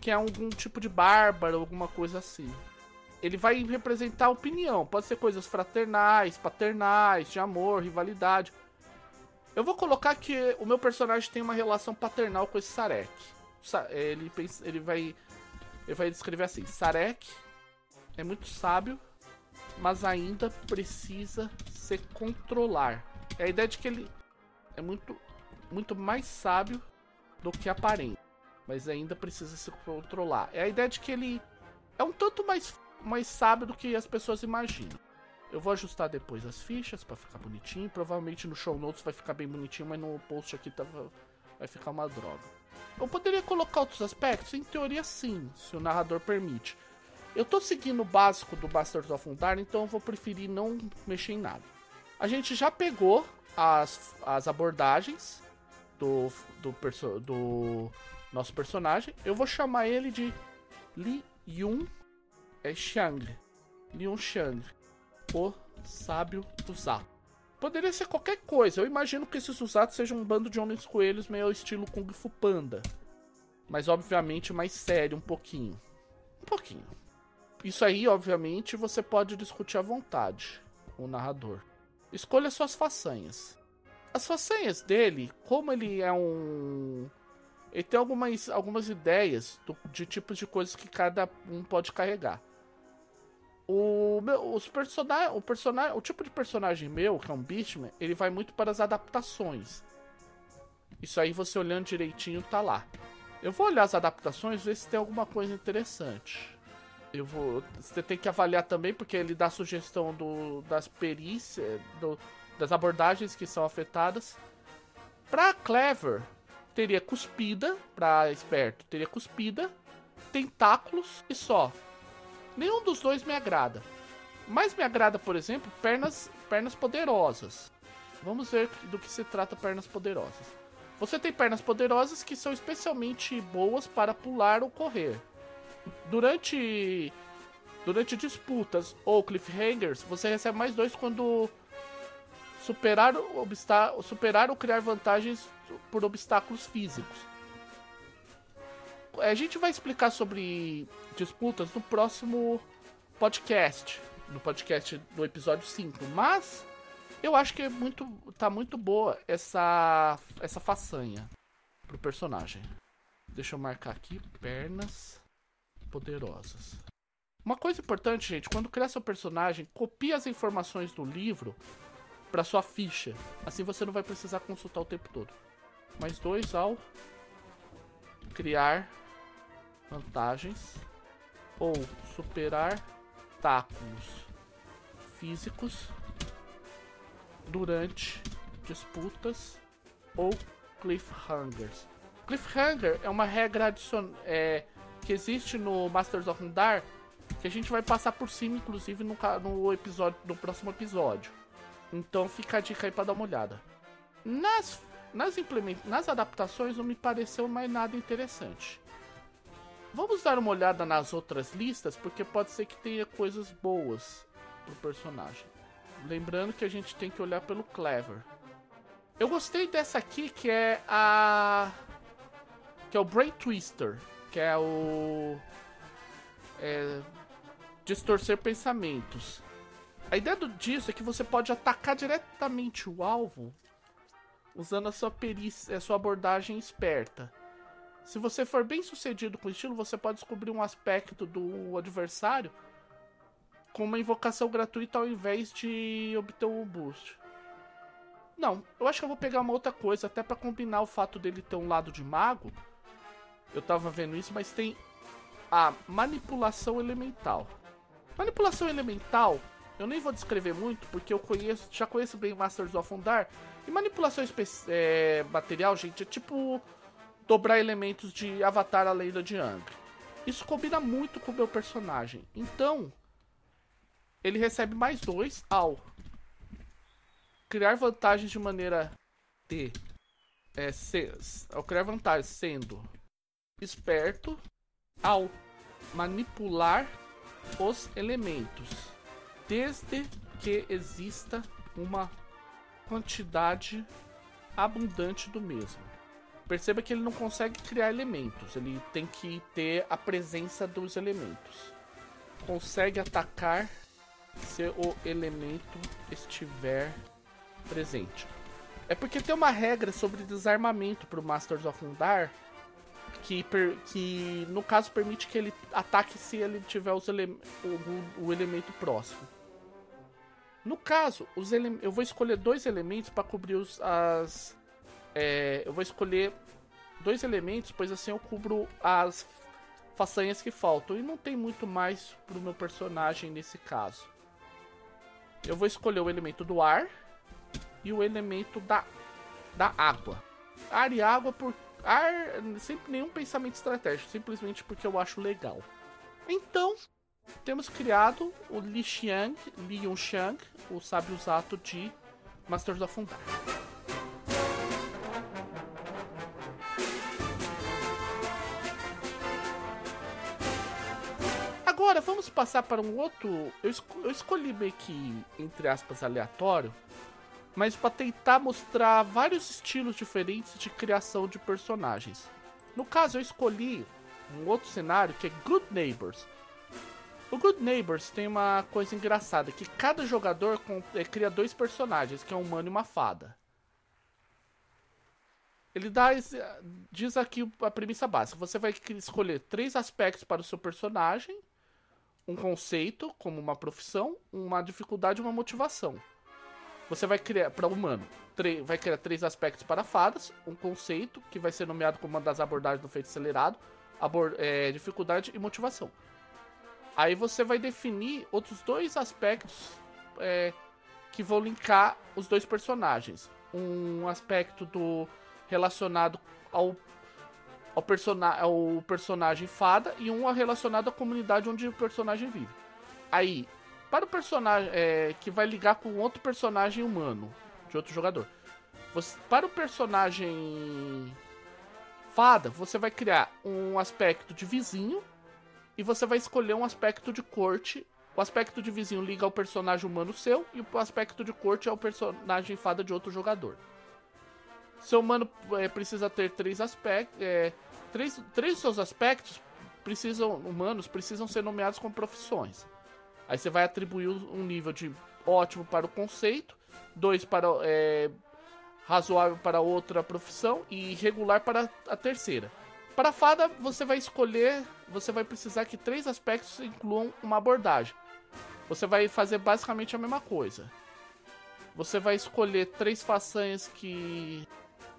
que é algum tipo de bárbaro, alguma coisa assim. Ele vai representar opinião, pode ser coisas fraternais, paternais, de amor, rivalidade. Eu vou colocar que o meu personagem tem uma relação paternal com esse Sarek. Ele, ele vai ele vai descrever assim: Sarek é muito sábio, mas ainda precisa se controlar. É a ideia de que ele é muito, muito mais sábio do que aparente, mas ainda precisa se controlar. É a ideia de que ele é um tanto mais, mais sábio do que as pessoas imaginam. Eu vou ajustar depois as fichas para ficar bonitinho. Provavelmente no show notes vai ficar bem bonitinho, mas no post aqui tá, vai ficar uma droga. Eu poderia colocar outros aspectos? Em teoria, sim, se o narrador permite. Eu tô seguindo o básico do Masters of Undar, então eu vou preferir não mexer em nada. A gente já pegou as, as abordagens do, do, perso do nosso personagem. Eu vou chamar ele de Li Yun é Xiang. Li Yun Xiang, o sábio do Zato. Poderia ser qualquer coisa. Eu imagino que esses usados sejam um bando de homens coelhos meio estilo Kung Fu Panda. Mas obviamente mais sério um pouquinho. Um pouquinho. Isso aí, obviamente, você pode discutir à vontade, o narrador. Escolha suas façanhas. As façanhas dele, como ele é um. Ele tem algumas, algumas ideias do, de tipos de coisas que cada um pode carregar. O, meu, os personagens, o personagem, o tipo de personagem meu, que é um Beastman, ele vai muito para as adaptações. Isso aí você olhando direitinho tá lá. Eu vou olhar as adaptações, ver se tem alguma coisa interessante. Eu vou, você tem que avaliar também porque ele dá sugestão do, das perícias, do, das abordagens que são afetadas. Pra Clever, teria cuspida, pra esperto, teria cuspida, tentáculos e só. Nenhum dos dois me agrada. Mas me agrada, por exemplo, pernas, pernas poderosas. Vamos ver do que se trata pernas poderosas. Você tem pernas poderosas que são especialmente boas para pular ou correr. Durante durante disputas ou cliffhangers, você recebe mais dois quando superar, superar ou criar vantagens por obstáculos físicos. A gente vai explicar sobre disputas no próximo podcast, no podcast do episódio 5, mas eu acho que é muito tá muito boa essa essa façanha pro personagem. Deixa eu marcar aqui pernas poderosas. Uma coisa importante, gente, quando criar seu personagem, copie as informações do livro para sua ficha. Assim você não vai precisar consultar o tempo todo. Mais dois ao criar vantagens ou superar obstáculos físicos durante disputas ou cliffhangers. Cliffhanger é uma regra adicional é, que existe no Masters of Undar que a gente vai passar por cima, inclusive no, no episódio, no próximo episódio. Então fica a dica aí para dar uma olhada. Nas nas, implement... nas adaptações não me pareceu mais nada interessante. Vamos dar uma olhada nas outras listas, porque pode ser que tenha coisas boas pro personagem. Lembrando que a gente tem que olhar pelo Clever. Eu gostei dessa aqui, que é a. Que é o Brain Twister. Que é o. É. Distorcer pensamentos. A ideia disso é que você pode atacar diretamente o alvo usando a sua perícia, a sua abordagem esperta. Se você for bem sucedido com o estilo, você pode descobrir um aspecto do adversário com uma invocação gratuita ao invés de obter um boost. Não, eu acho que eu vou pegar uma outra coisa, até para combinar o fato dele ter um lado de mago. Eu tava vendo isso, mas tem a manipulação elemental. Manipulação elemental, eu nem vou descrever muito, porque eu conheço, já conheço bem Masters of Undar, e manipulação é, material, gente, é tipo dobrar elementos de Avatar a Lenda de Ang. Isso combina muito com o meu personagem. Então, ele recebe mais dois ao criar vantagens de maneira de é, ser, ao criar vantagens sendo esperto ao manipular os elementos desde que exista uma quantidade abundante do mesmo. Perceba que ele não consegue criar elementos, ele tem que ter a presença dos elementos. Consegue atacar se o elemento estiver presente. É porque tem uma regra sobre desarmamento para o Masters of Undar que, que no caso permite que ele ataque se ele tiver os ele o, o elemento próximo. No caso, os ele eu vou escolher dois elementos para cobrir os, as. É, eu vou escolher dois elementos, pois assim eu cubro as façanhas que faltam. E não tem muito mais pro meu personagem nesse caso. Eu vou escolher o elemento do ar e o elemento da, da água. Ar e água por. Ar, sem nenhum pensamento estratégico, simplesmente porque eu acho legal. Então, temos criado o Li Xiang, Li Yunxiang, o sábio Zato de Masters of Undar. Agora vamos passar para um outro. Eu escolhi meio que, entre aspas, aleatório, mas para tentar mostrar vários estilos diferentes de criação de personagens. No caso, eu escolhi um outro cenário que é Good Neighbors o Good Neighbors tem uma coisa engraçada, que cada jogador é, cria dois personagens, que é um humano e uma fada. Ele dá, diz aqui a premissa básica. Você vai escolher três aspectos para o seu personagem, um conceito, como uma profissão, uma dificuldade e uma motivação. Você vai criar, para humano, vai criar três aspectos para fadas, um conceito, que vai ser nomeado como uma das abordagens do feito acelerado, é, dificuldade e motivação. Aí você vai definir outros dois aspectos é, que vão linkar os dois personagens. Um aspecto do relacionado ao ao, persona ao personagem fada e um relacionado à comunidade onde o personagem vive. Aí, para o personagem é, que vai ligar com outro personagem humano, de outro jogador. Você, para o personagem fada, você vai criar um aspecto de vizinho e você vai escolher um aspecto de corte. O aspecto de vizinho liga ao personagem humano seu e o aspecto de corte é o personagem fada de outro jogador. Seu humano é, precisa ter três aspectos. É, três, três seus aspectos precisam humanos precisam ser nomeados como profissões. Aí você vai atribuir um nível de ótimo para o conceito, dois para é, razoável para outra profissão e regular para a terceira. Para a fada, você vai escolher, você vai precisar que três aspectos incluam uma abordagem. Você vai fazer basicamente a mesma coisa. Você vai escolher três façanhas que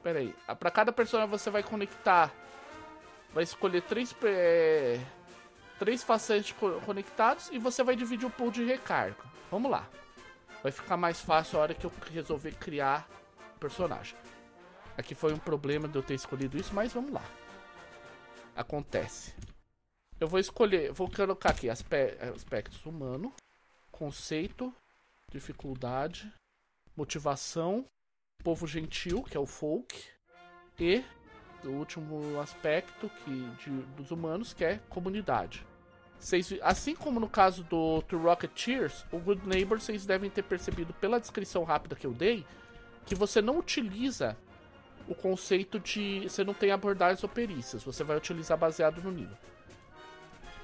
Pera aí. Pra cada personagem você vai conectar. Vai escolher três. É, três facetes conectados e você vai dividir o pool de recarga. Vamos lá. Vai ficar mais fácil a hora que eu resolver criar personagem. Aqui foi um problema de eu ter escolhido isso, mas vamos lá. Acontece. Eu vou escolher, vou colocar aqui aspe aspectos humano, conceito, dificuldade, motivação, povo gentil, que é o folk, e o último aspecto que, de, dos humanos, que é comunidade. Cês, assim como no caso do Two Rocketeers, o Good Neighbor, vocês devem ter percebido pela descrição rápida que eu dei, que você não utiliza o conceito de. Você não tem abordagens ou perícias, você vai utilizar baseado no nível.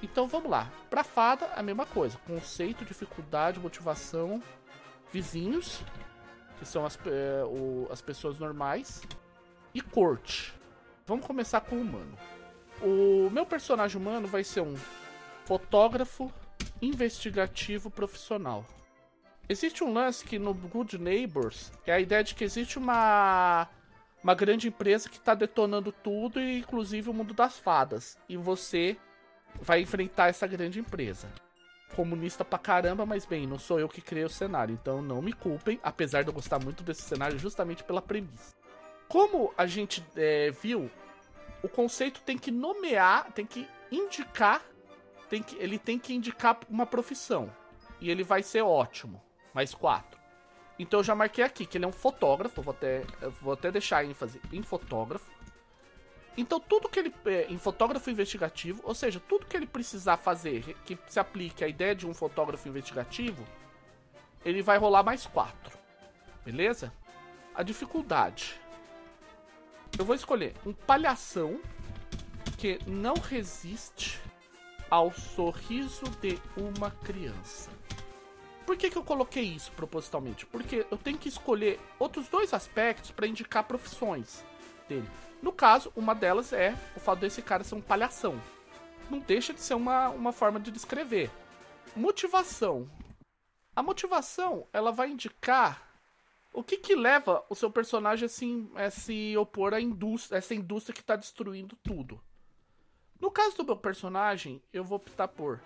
Então vamos lá. Pra fada, a mesma coisa. Conceito, dificuldade, motivação, vizinhos que são as, é, o, as pessoas normais, e corte. Vamos começar com o humano. O meu personagem humano vai ser um fotógrafo investigativo profissional. Existe um lance que no Good Neighbors é a ideia de que existe uma uma grande empresa que está detonando tudo, inclusive o mundo das fadas. E você vai enfrentar essa grande empresa comunista pra caramba, mas bem, não sou eu que criei o cenário, então não me culpem, apesar de eu gostar muito desse cenário justamente pela premissa. Como a gente é, viu, o conceito tem que nomear, tem que indicar, tem que, ele tem que indicar uma profissão. E ele vai ser ótimo. Mais quatro. Então eu já marquei aqui que ele é um fotógrafo, vou até, vou até deixar ênfase em fotógrafo. Então, tudo que ele. É, em fotógrafo investigativo, ou seja, tudo que ele precisar fazer que se aplique à ideia de um fotógrafo investigativo, ele vai rolar mais 4. Beleza? A dificuldade. Eu vou escolher um palhação que não resiste ao sorriso de uma criança. Por que, que eu coloquei isso propositalmente? Porque eu tenho que escolher outros dois aspectos para indicar profissões dele. No caso, uma delas é o fato desse cara ser um palhação. Não deixa de ser uma, uma forma de descrever. Motivação. A motivação, ela vai indicar o que que leva o seu personagem assim, a se opor à indústria, essa indústria que está destruindo tudo. No caso do meu personagem, eu vou optar por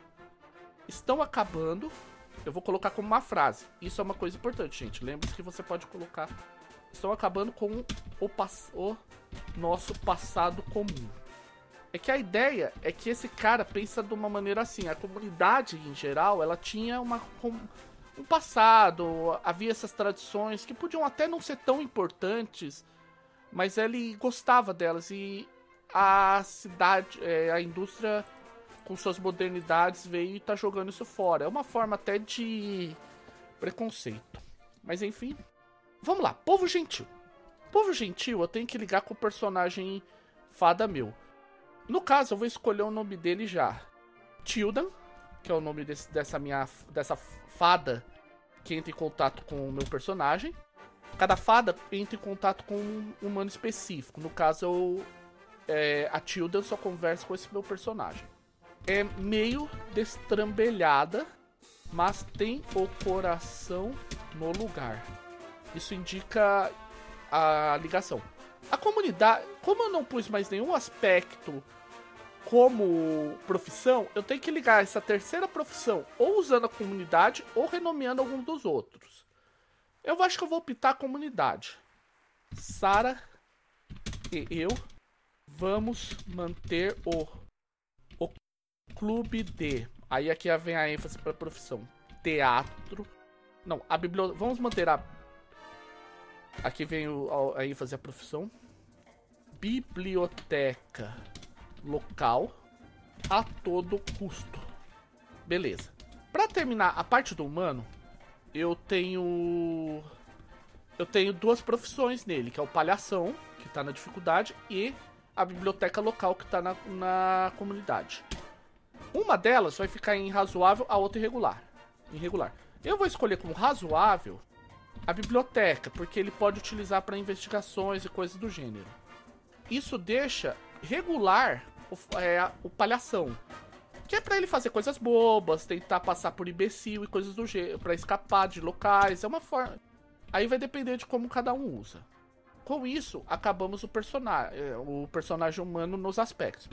estão acabando. Eu vou colocar como uma frase. Isso é uma coisa importante, gente. Lembre-se que você pode colocar estão acabando com o, o nosso passado comum. É que a ideia é que esse cara pensa de uma maneira assim, a comunidade em geral, ela tinha uma um passado, havia essas tradições que podiam até não ser tão importantes, mas ele gostava delas e a cidade, é, a indústria com suas modernidades veio e tá jogando isso fora. É uma forma até de preconceito. Mas enfim, Vamos lá, povo gentil. Povo gentil, eu tenho que ligar com o personagem fada meu. No caso, eu vou escolher o nome dele já. Tildan, que é o nome desse, dessa minha dessa fada que entra em contato com o meu personagem. Cada fada entra em contato com um humano específico. No caso, eu, é, a Tildan só conversa com esse meu personagem. É meio destrambelhada, mas tem o coração no lugar. Isso indica a ligação. A comunidade, como eu não pus mais nenhum aspecto como profissão, eu tenho que ligar essa terceira profissão ou usando a comunidade ou renomeando alguns dos outros. Eu acho que eu vou optar a comunidade. Sara e eu Vamos manter o, o clube de. Aí aqui vem a ênfase para profissão. Teatro. Não, a biblioteca. Vamos manter a. Aqui vem o, a, a ênfase a profissão. Biblioteca local a todo custo. Beleza. Para terminar a parte do humano, eu tenho eu tenho duas profissões nele, que é o palhação, que tá na dificuldade, e a biblioteca local, que tá na, na comunidade. Uma delas vai ficar em razoável, a outra irregular. Irregular. Eu vou escolher como razoável a biblioteca, porque ele pode utilizar para investigações e coisas do gênero. Isso deixa regular o, é, o palhação. Que é pra ele fazer coisas bobas, tentar passar por imbecil e coisas do gênero, pra escapar de locais. É uma forma. Aí vai depender de como cada um usa. Com isso, acabamos o personagem, é, o personagem humano nos aspectos.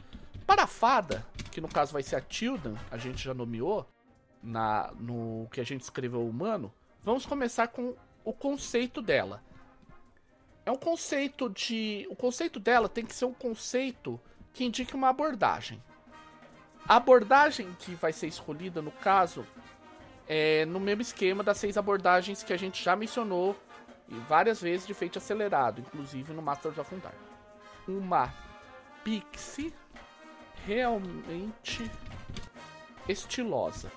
Para a fada, que no caso vai ser a Tildan, a gente já nomeou na no que a gente escreveu humano, vamos começar com o conceito dela. É um conceito de, o conceito dela tem que ser um conceito que indique uma abordagem. A abordagem que vai ser escolhida, no caso, é no mesmo esquema das seis abordagens que a gente já mencionou várias vezes de feito acelerado, inclusive no Masters of Undar. Uma pixie realmente estilosa.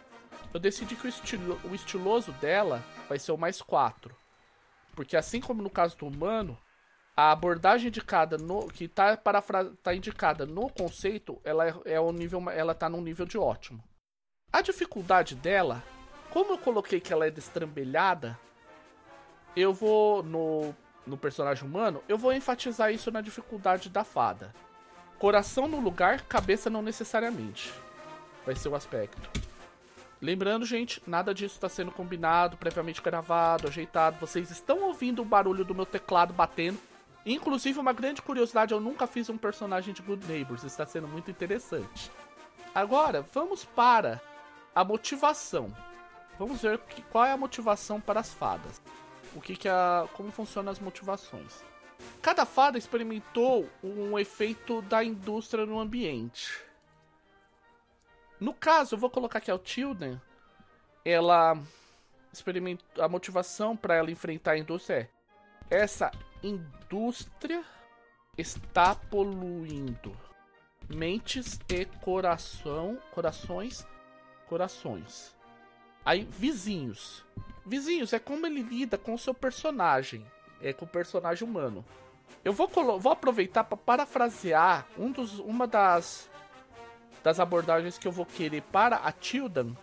Eu decidi que o, estilo, o estiloso dela vai ser o mais 4. Porque assim como no caso do humano, a abordagem indicada no que está tá indicada no conceito, ela é, é um nível, ela tá num nível de ótimo. A dificuldade dela, como eu coloquei que ela é destrambelhada, eu vou no no personagem humano, eu vou enfatizar isso na dificuldade da fada. Coração no lugar, cabeça não necessariamente. Vai ser o aspecto. Lembrando, gente, nada disso está sendo combinado, previamente gravado, ajeitado. Vocês estão ouvindo o barulho do meu teclado batendo. Inclusive, uma grande curiosidade, eu nunca fiz um personagem de Good Neighbors, está sendo muito interessante. Agora, vamos para a motivação. Vamos ver qual é a motivação para as fadas. O que, que a, como funcionam as motivações. Cada fada experimentou um efeito da indústria no ambiente. No caso, eu vou colocar aqui a Tilden. Ela experimentou a motivação para ela enfrentar a indústria é essa indústria está poluindo mentes e coração, corações, corações. Aí vizinhos. Vizinhos é como ele lida com o seu personagem, é com o personagem humano. Eu vou, vou aproveitar para parafrasear um dos, uma das das abordagens que eu vou querer para a Tildan,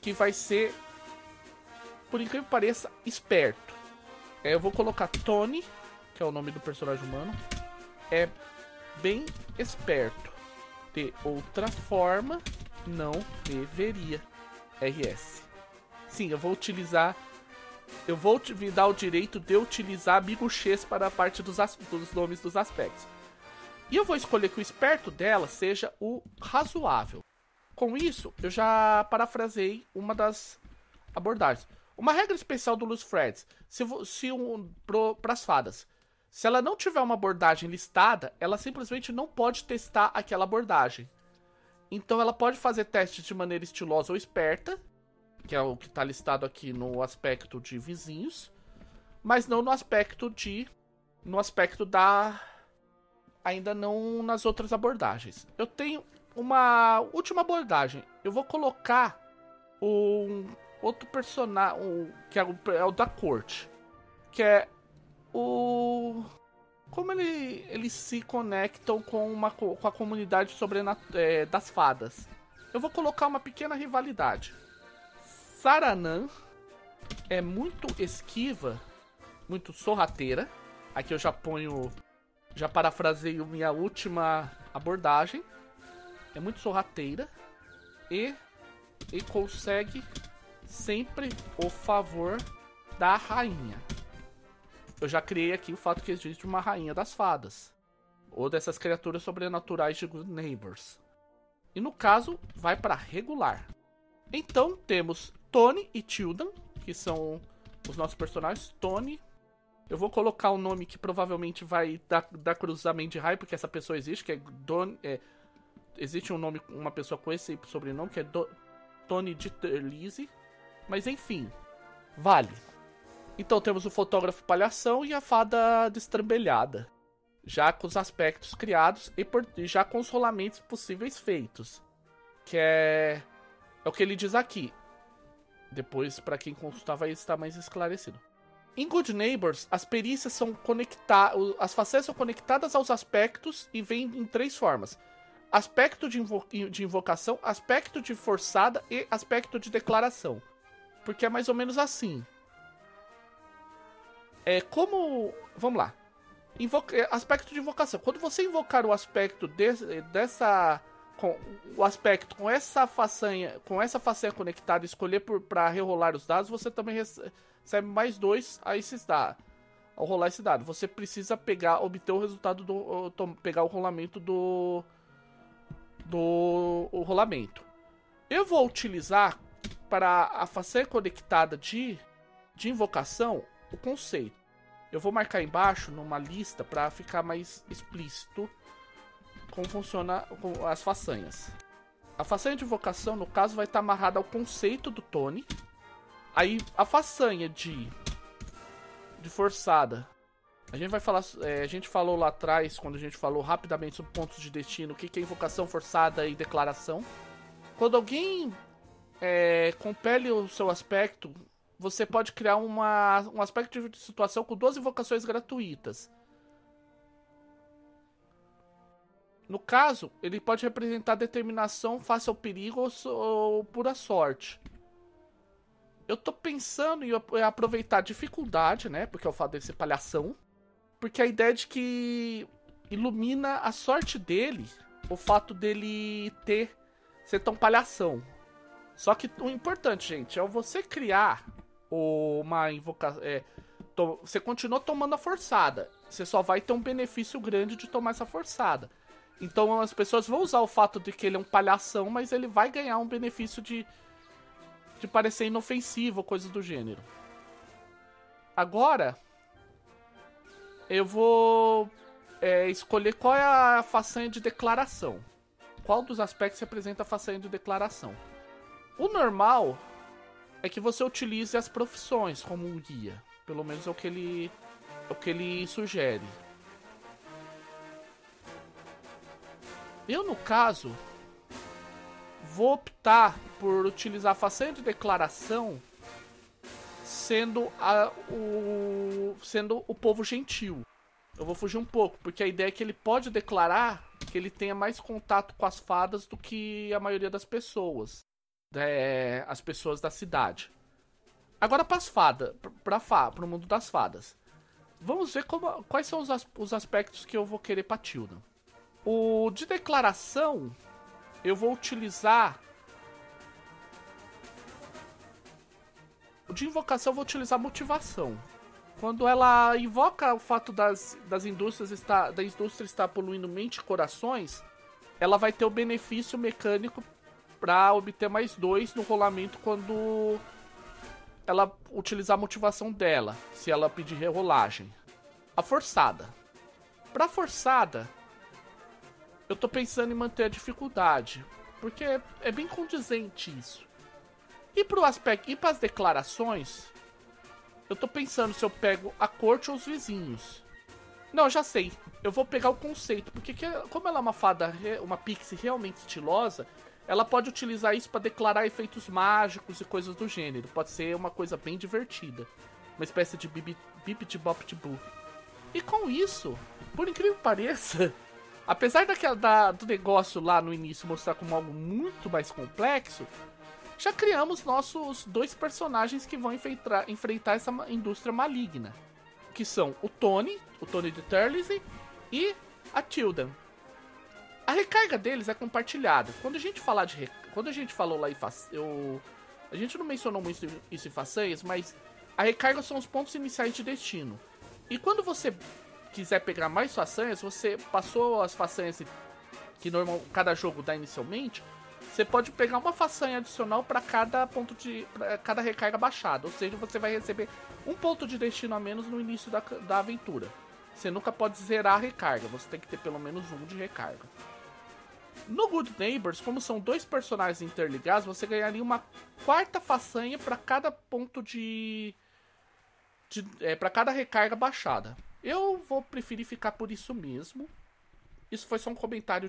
que vai ser, por incrível que pareça, esperto. É, eu vou colocar Tony, que é o nome do personagem humano. É bem esperto. De outra forma, não deveria. RS. Sim, eu vou utilizar. Eu vou me dar o direito de utilizar X para a parte dos, dos nomes dos aspectos. E eu vou escolher que o esperto dela seja o razoável. Com isso, eu já parafrasei uma das abordagens. Uma regra especial do Luz Freds, se, se um, para as fadas, se ela não tiver uma abordagem listada, ela simplesmente não pode testar aquela abordagem. Então ela pode fazer testes de maneira estilosa ou esperta, que é o que está listado aqui no aspecto de vizinhos, mas não no aspecto de no aspecto da ainda não nas outras abordagens. Eu tenho uma última abordagem. Eu vou colocar um outro personagem, um, que é o, é o, da corte, que é o como ele, eles se conectam com, uma, com a comunidade é, das fadas. Eu vou colocar uma pequena rivalidade. Saranan é muito esquiva, muito sorrateira. Aqui eu já ponho, já parafraseio minha última abordagem. É muito sorrateira e, e consegue sempre o favor da rainha. Eu já criei aqui o fato que existe uma rainha das fadas. Ou dessas criaturas sobrenaturais de Good Neighbors. E no caso, vai para regular. Então temos Tony e Tildan, que são os nossos personagens. Tony Eu vou colocar um nome que provavelmente vai dar, dar cruzamento de raio, porque essa pessoa existe, que é Don. É, existe um nome, uma pessoa com esse sobrenome, que é Do, Tony Dieterlise. Mas enfim, vale. Então temos o fotógrafo palhação e a fada destrambelhada. Já com os aspectos criados e, por, já com os rolamentos possíveis feitos. Que é. É o que ele diz aqui. Depois, para quem consultar, vai estar mais esclarecido. Em Good Neighbors, as perícias são conectadas. As facetas são conectadas aos aspectos e vêm em três formas: aspecto de, invo de invocação, aspecto de forçada e aspecto de declaração. Porque é mais ou menos assim. É como. Vamos lá. Invoca... É, aspecto de invocação. Quando você invocar o aspecto de... dessa. Com o aspecto com essa façanha, com essa façanha conectada, escolher para rerolar os dados, você também recebe mais dois a esses dados. Ao rolar esse dado. Você precisa pegar, obter o resultado do. pegar o rolamento do. Do o rolamento. Eu vou utilizar para a façanha conectada de, de invocação o conceito. Eu vou marcar embaixo numa lista para ficar mais explícito como funciona as façanhas. A façanha de invocação, no caso, vai estar amarrada ao conceito do Tony Aí a façanha de de forçada. A gente vai falar, é, a gente falou lá atrás quando a gente falou rapidamente sobre pontos de destino, o que, que é invocação forçada e declaração. Quando alguém é, compele o seu aspecto, você pode criar uma, um aspecto de situação com duas invocações gratuitas. No caso, ele pode representar determinação face ao perigo ou, ou pura sorte. Eu tô pensando em aproveitar a dificuldade, né? Porque é o fato dele ser palhação. Porque a ideia de que ilumina a sorte dele o fato dele ter ser tão palhação. Só que o importante, gente, é você criar uma invocação. É, to, você continua tomando a forçada. Você só vai ter um benefício grande de tomar essa forçada. Então as pessoas vão usar o fato de que ele é um palhação, mas ele vai ganhar um benefício de de parecer inofensivo, coisas do gênero. Agora, eu vou é, escolher qual é a façanha de declaração. Qual dos aspectos representa a façanha de declaração? O normal é que você utilize as profissões como um guia. Pelo menos é o que ele, é o que ele sugere. Eu, no caso, vou optar por utilizar a façanha de declaração sendo a, o sendo o povo gentil. Eu vou fugir um pouco, porque a ideia é que ele pode declarar que ele tenha mais contato com as fadas do que a maioria das pessoas, é, as pessoas da cidade. Agora para as fadas, para para o mundo das fadas. Vamos ver como, quais são os, os aspectos que eu vou querer para Tilda. O de declaração eu vou utilizar. O de invocação eu vou utilizar motivação. Quando ela invoca o fato das, das indústrias estar, da indústria estar poluindo mente e corações, ela vai ter o benefício mecânico para obter mais dois no rolamento quando ela utilizar a motivação dela, se ela pedir rerolagem. A forçada. Para forçada, eu tô pensando em manter a dificuldade. Porque é, é bem condizente isso. E pro aspecto. E pras declarações. Eu tô pensando se eu pego a corte ou os vizinhos. Não, já sei. Eu vou pegar o conceito. Porque que, como ela é uma fada, uma pixie realmente estilosa, ela pode utilizar isso para declarar efeitos mágicos e coisas do gênero. Pode ser uma coisa bem divertida. Uma espécie de bip de bop de boo. E com isso, por incrível que pareça, Apesar daquela, da, do negócio lá no início mostrar como algo muito mais complexo, já criamos nossos dois personagens que vão enfrentar, enfrentar essa indústria maligna. Que são o Tony, o Tony de Turley e a Tilda. A recarga deles é compartilhada. Quando a gente falar de quando a gente falou lá em eu a gente não mencionou muito isso em façanhas, mas a recarga são os pontos iniciais de destino. E quando você quiser pegar mais façanhas, você passou as façanhas que normal cada jogo dá inicialmente, você pode pegar uma façanha adicional para cada ponto de cada recarga baixada, ou seja, você vai receber um ponto de destino a menos no início da, da aventura. Você nunca pode zerar a recarga, você tem que ter pelo menos um de recarga. No Good Neighbors, como são dois personagens interligados, você ganharia uma quarta façanha para cada ponto de, de é, para cada recarga baixada. Eu vou preferir ficar por isso mesmo. Isso foi só um comentário.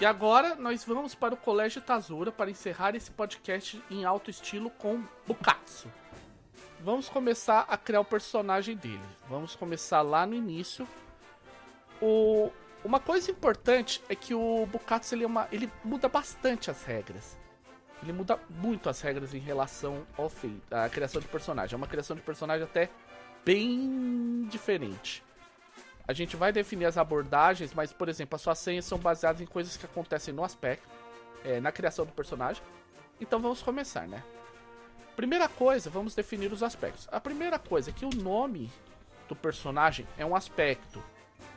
E agora nós vamos para o Colégio Tazura para encerrar esse podcast em alto estilo com Bukatsu. Vamos começar a criar o personagem dele. Vamos começar lá no início. O... Uma coisa importante é que o Bukatsu ele, é uma... ele muda bastante as regras. Ele muda muito as regras em relação ao feito, à criação de personagem. É uma criação de personagem até bem diferente. A gente vai definir as abordagens, mas, por exemplo, as suas senhas são baseadas em coisas que acontecem no aspecto, é, na criação do personagem. Então vamos começar, né? Primeira coisa, vamos definir os aspectos. A primeira coisa é que o nome do personagem é um aspecto.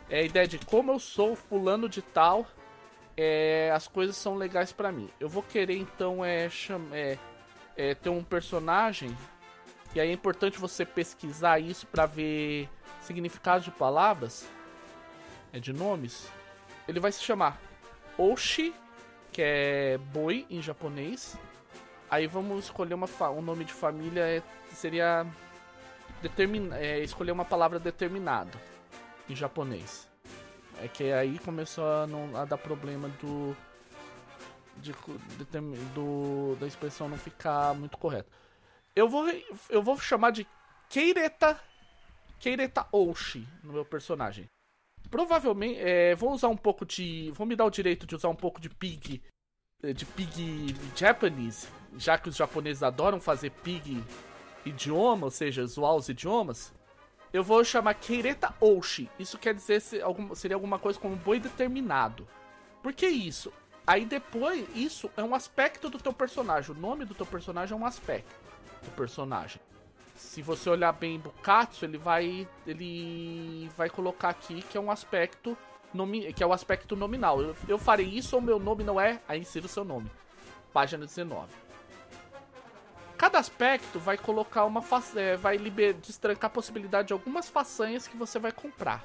É a ideia de como eu sou fulano de tal, é, as coisas são legais para mim. Eu vou querer então é, é, é, ter um personagem e aí é importante você pesquisar isso para ver significados de palavras, é de nomes. Ele vai se chamar Oshi, que é boi em japonês. Aí vamos escolher uma um nome de família é, seria determin, é, escolher uma palavra determinado em japonês. É que aí começou a, não, a dar problema do, de, de, do da expressão não ficar muito correta. Eu vou eu vou chamar de Keireta Keireta Oshi no meu personagem. Provavelmente, é, vou usar um pouco de. Vou me dar o direito de usar um pouco de pig. De pig Japanese, já que os japoneses adoram fazer pig idioma, ou seja, zoar os idiomas. Eu vou chamar Keireta Oshi. Isso quer dizer seria alguma coisa como boi determinado. Por que isso? Aí depois, isso é um aspecto do teu personagem. O nome do teu personagem é um aspecto do personagem se você olhar bem Bukatsu, ele vai ele vai colocar aqui que é um aspecto que é o aspecto nominal. Eu, eu farei isso ou meu nome não é? Aí insira o seu nome. Página 19. Cada aspecto vai colocar uma é, vai liber, destrancar a possibilidade de algumas façanhas que você vai comprar.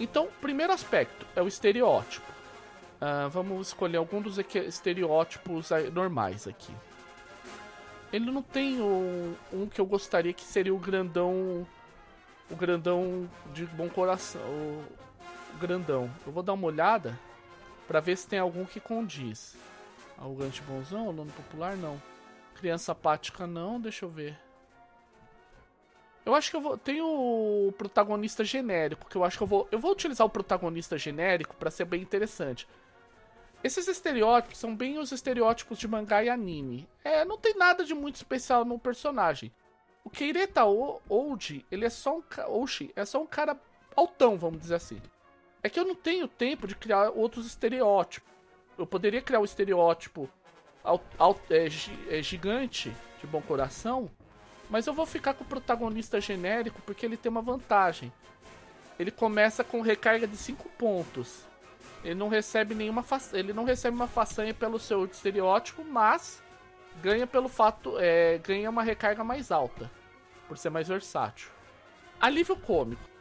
Então, primeiro aspecto é o estereótipo. Uh, vamos escolher algum dos estereótipos normais aqui. Ele não tem um, um que eu gostaria que seria o grandão. O grandão de bom coração. Grandão. Eu vou dar uma olhada para ver se tem algum que condiz. Arrogante bonzão, nome popular não. Criança apática não, deixa eu ver. Eu acho que eu vou. Tem o protagonista genérico, que eu acho que eu vou. Eu vou utilizar o protagonista genérico para ser bem interessante. Esses estereótipos são bem os estereótipos de mangá e anime. É, não tem nada de muito especial no personagem. O Keireta Old, ele é só um Oshi, é só um cara altão, vamos dizer assim. É que eu não tenho tempo de criar outros estereótipos. Eu poderia criar um estereótipo é, é, gigante, de bom coração, mas eu vou ficar com o protagonista genérico porque ele tem uma vantagem. Ele começa com recarga de 5 pontos. Ele não recebe nenhuma fa... ele não recebe uma façanha pelo seu estereótipo, mas ganha pelo fato é, ganha uma recarga mais alta por ser mais versátil. Alívio cômico.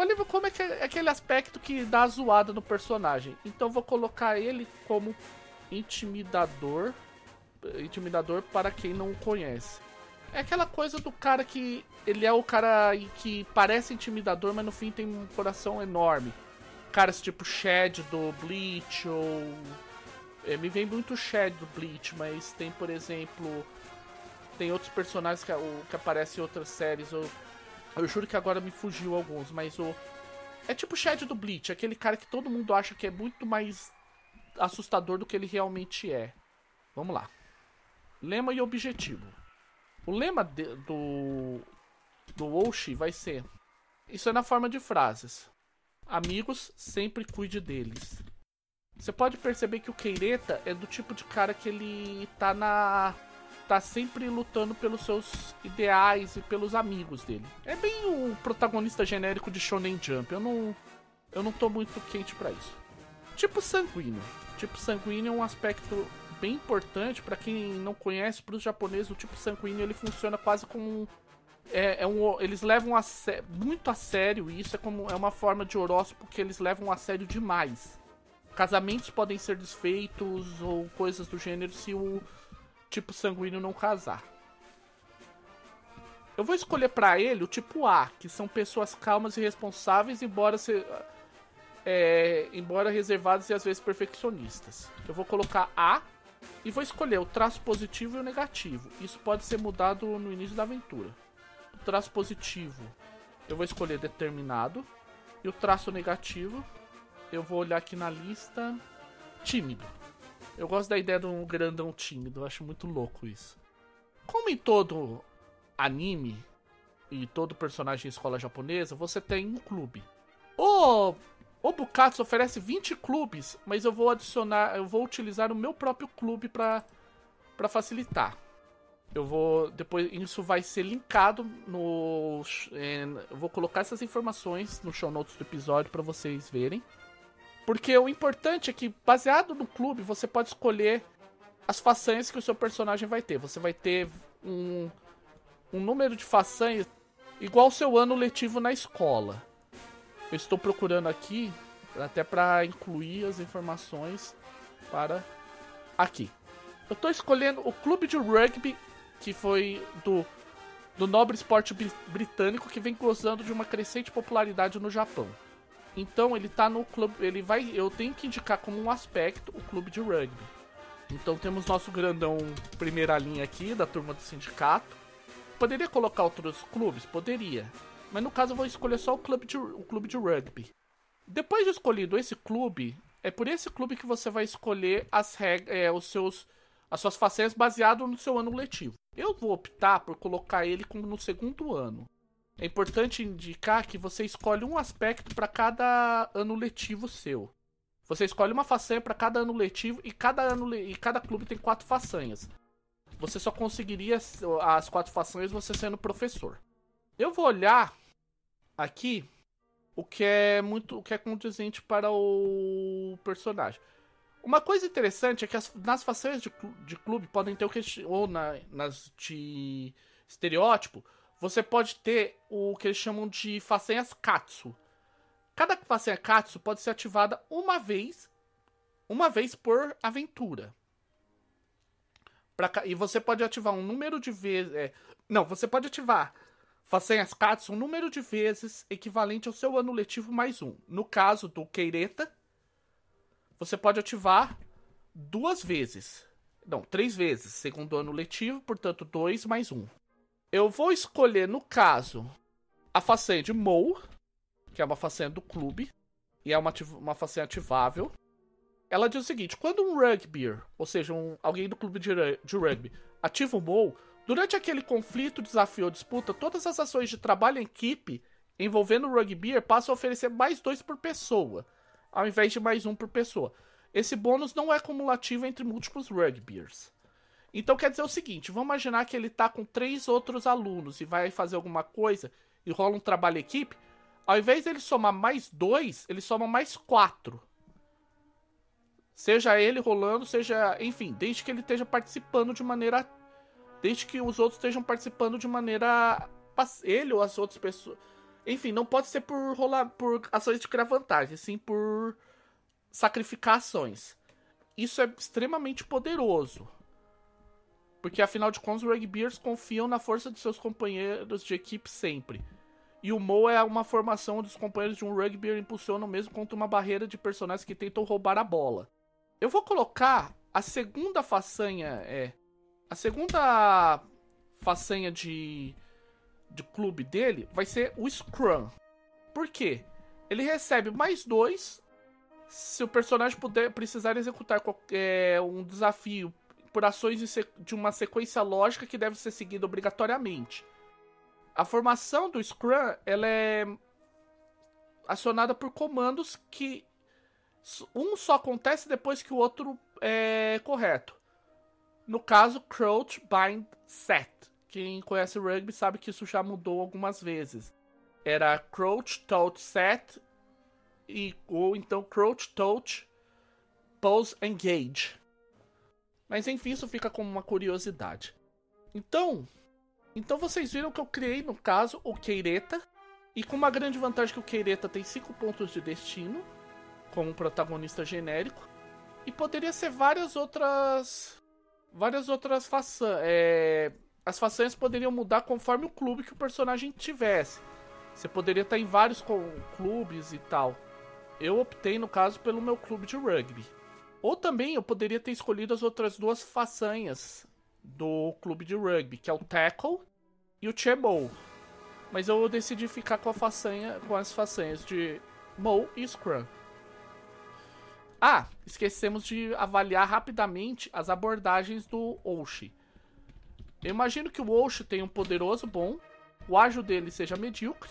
O alívio cômico é aquele aspecto que dá zoada no personagem. Então vou colocar ele como intimidador, intimidador para quem não o conhece. É aquela coisa do cara que ele é o cara que parece intimidador, mas no fim tem um coração enorme caras tipo Shed do Bleach ou. É, me vem muito Shed do Bleach, mas tem, por exemplo. Tem outros personagens que, que aparecem em outras séries. Eu, eu juro que agora me fugiu alguns, mas o. É tipo Shed do Bleach, aquele cara que todo mundo acha que é muito mais assustador do que ele realmente é. Vamos lá. Lema e objetivo. O lema de, do do Oshi vai ser isso é na forma de frases. Amigos, sempre cuide deles. Você pode perceber que o Keireta é do tipo de cara que ele tá na tá sempre lutando pelos seus ideais e pelos amigos dele. É bem o protagonista genérico de Shonen Jump. Eu não, eu não tô muito quente para isso. Tipo sanguíneo. Tipo sanguíneo é um aspecto bem importante para quem não conhece. Para os japoneses, o tipo sanguíneo ele funciona quase como um, é, é um, eles levam a muito a sério isso. É como é uma forma de horóscopo que eles levam a sério demais. Casamentos podem ser desfeitos ou coisas do gênero se o tipo sanguíneo não casar. Eu vou escolher para ele o tipo A, que são pessoas calmas e responsáveis, embora ser, é, embora reservadas e às vezes perfeccionistas. Eu vou colocar A e vou escolher o traço positivo e o negativo. Isso pode ser mudado no início da aventura. O traço positivo eu vou escolher determinado e o traço negativo eu vou olhar aqui na lista tímido. Eu gosto da ideia de um grandão tímido, eu acho muito louco isso. Como em todo anime e todo personagem em escola japonesa, você tem um clube. O, o Bukatsu oferece 20 clubes, mas eu vou adicionar, eu vou utilizar o meu próprio clube para para facilitar. Eu vou depois isso vai ser linkado no é, eu vou colocar essas informações no show notes do episódio para vocês verem. Porque o importante é que, baseado no clube, você pode escolher as façanhas que o seu personagem vai ter. Você vai ter um, um número de façanhas igual ao seu ano letivo na escola. Eu estou procurando aqui, até para incluir as informações para aqui. Eu estou escolhendo o clube de rugby, que foi do, do nobre esporte britânico, que vem gozando de uma crescente popularidade no Japão. Então ele tá no clube, ele vai, eu tenho que indicar como um aspecto o clube de rugby. Então temos nosso grandão primeira linha aqui da turma do sindicato. Poderia colocar outros clubes? Poderia. Mas no caso eu vou escolher só o clube de, o clube de rugby. Depois de escolhido esse clube, é por esse clube que você vai escolher as regras, é, os seus, as suas façanhas baseado no seu ano letivo. Eu vou optar por colocar ele como no segundo ano. É importante indicar que você escolhe um aspecto para cada ano letivo seu. Você escolhe uma façanha para cada ano letivo e cada ano e cada clube tem quatro façanhas. Você só conseguiria as quatro façanhas você sendo professor. Eu vou olhar aqui o que é muito, o que é condizente para o personagem. Uma coisa interessante é que as, nas façanhas de, de clube podem ter o que ou na, nas de estereótipo você pode ter o que eles chamam de façanhas Katsu. Cada façanha Katsu pode ser ativada uma vez, uma vez por aventura. Pra, e você pode ativar um número de vezes. É, não, você pode ativar façanhas Katsu um número de vezes equivalente ao seu ano letivo mais um. No caso do Keireta, você pode ativar duas vezes. Não, três vezes, segundo ano letivo, portanto, dois mais um. Eu vou escolher, no caso, a façanha de Mou, que é uma façanha do clube, e é uma, uma façanha ativável. Ela diz o seguinte: quando um rugbyer, ou seja, um, alguém do clube de, de rugby, ativa o Mou, durante aquele conflito, desafio ou disputa, todas as ações de trabalho em equipe envolvendo o rugbyer passam a oferecer mais dois por pessoa, ao invés de mais um por pessoa. Esse bônus não é cumulativo entre múltiplos rugbyers. Então quer dizer o seguinte, vamos imaginar que ele tá com três outros alunos e vai fazer alguma coisa e rola um trabalho equipe. Ao invés dele somar mais dois, ele soma mais quatro. Seja ele rolando, seja. Enfim, desde que ele esteja participando de maneira. Desde que os outros estejam participando de maneira. Ele ou as outras pessoas. Enfim, não pode ser por rolar por ações de criar vantagem, sim por sacrificar ações. Isso é extremamente poderoso. Porque afinal de contas, os rugbyers confiam na força de seus companheiros de equipe sempre. E o Mo é uma formação onde os companheiros de um rugbyer impulsionam mesmo contra uma barreira de personagens que tentam roubar a bola. Eu vou colocar a segunda façanha, é. A segunda façanha de, de clube dele vai ser o Scrum. Por quê? Ele recebe mais dois se o personagem puder precisar executar qualquer, um desafio por ações de uma sequência lógica que deve ser seguida obrigatoriamente. A formação do Scrum ela é acionada por comandos que um só acontece depois que o outro é correto. No caso, Crouch Bind Set. Quem conhece rugby sabe que isso já mudou algumas vezes. Era Crouch Touch Set e ou então Crouch Touch Pose Engage. Mas enfim, isso fica como uma curiosidade. Então, então vocês viram que eu criei no caso o Keireta e com uma grande vantagem que o Keireta tem 5 pontos de destino como protagonista genérico e poderia ser várias outras várias outras façanhas. É, as façanhas poderiam mudar conforme o clube que o personagem tivesse. Você poderia estar em vários clubes e tal. Eu optei, no caso, pelo meu clube de rugby. Ou também eu poderia ter escolhido as outras duas façanhas do clube de rugby, que é o Tackle e o Chemo. Mas eu decidi ficar com a façanha, com as façanhas de Mo e Scrum. Ah, esquecemos de avaliar rapidamente as abordagens do Oshi. Eu imagino que o Oshi tenha um poderoso bom, o ágil dele seja medíocre,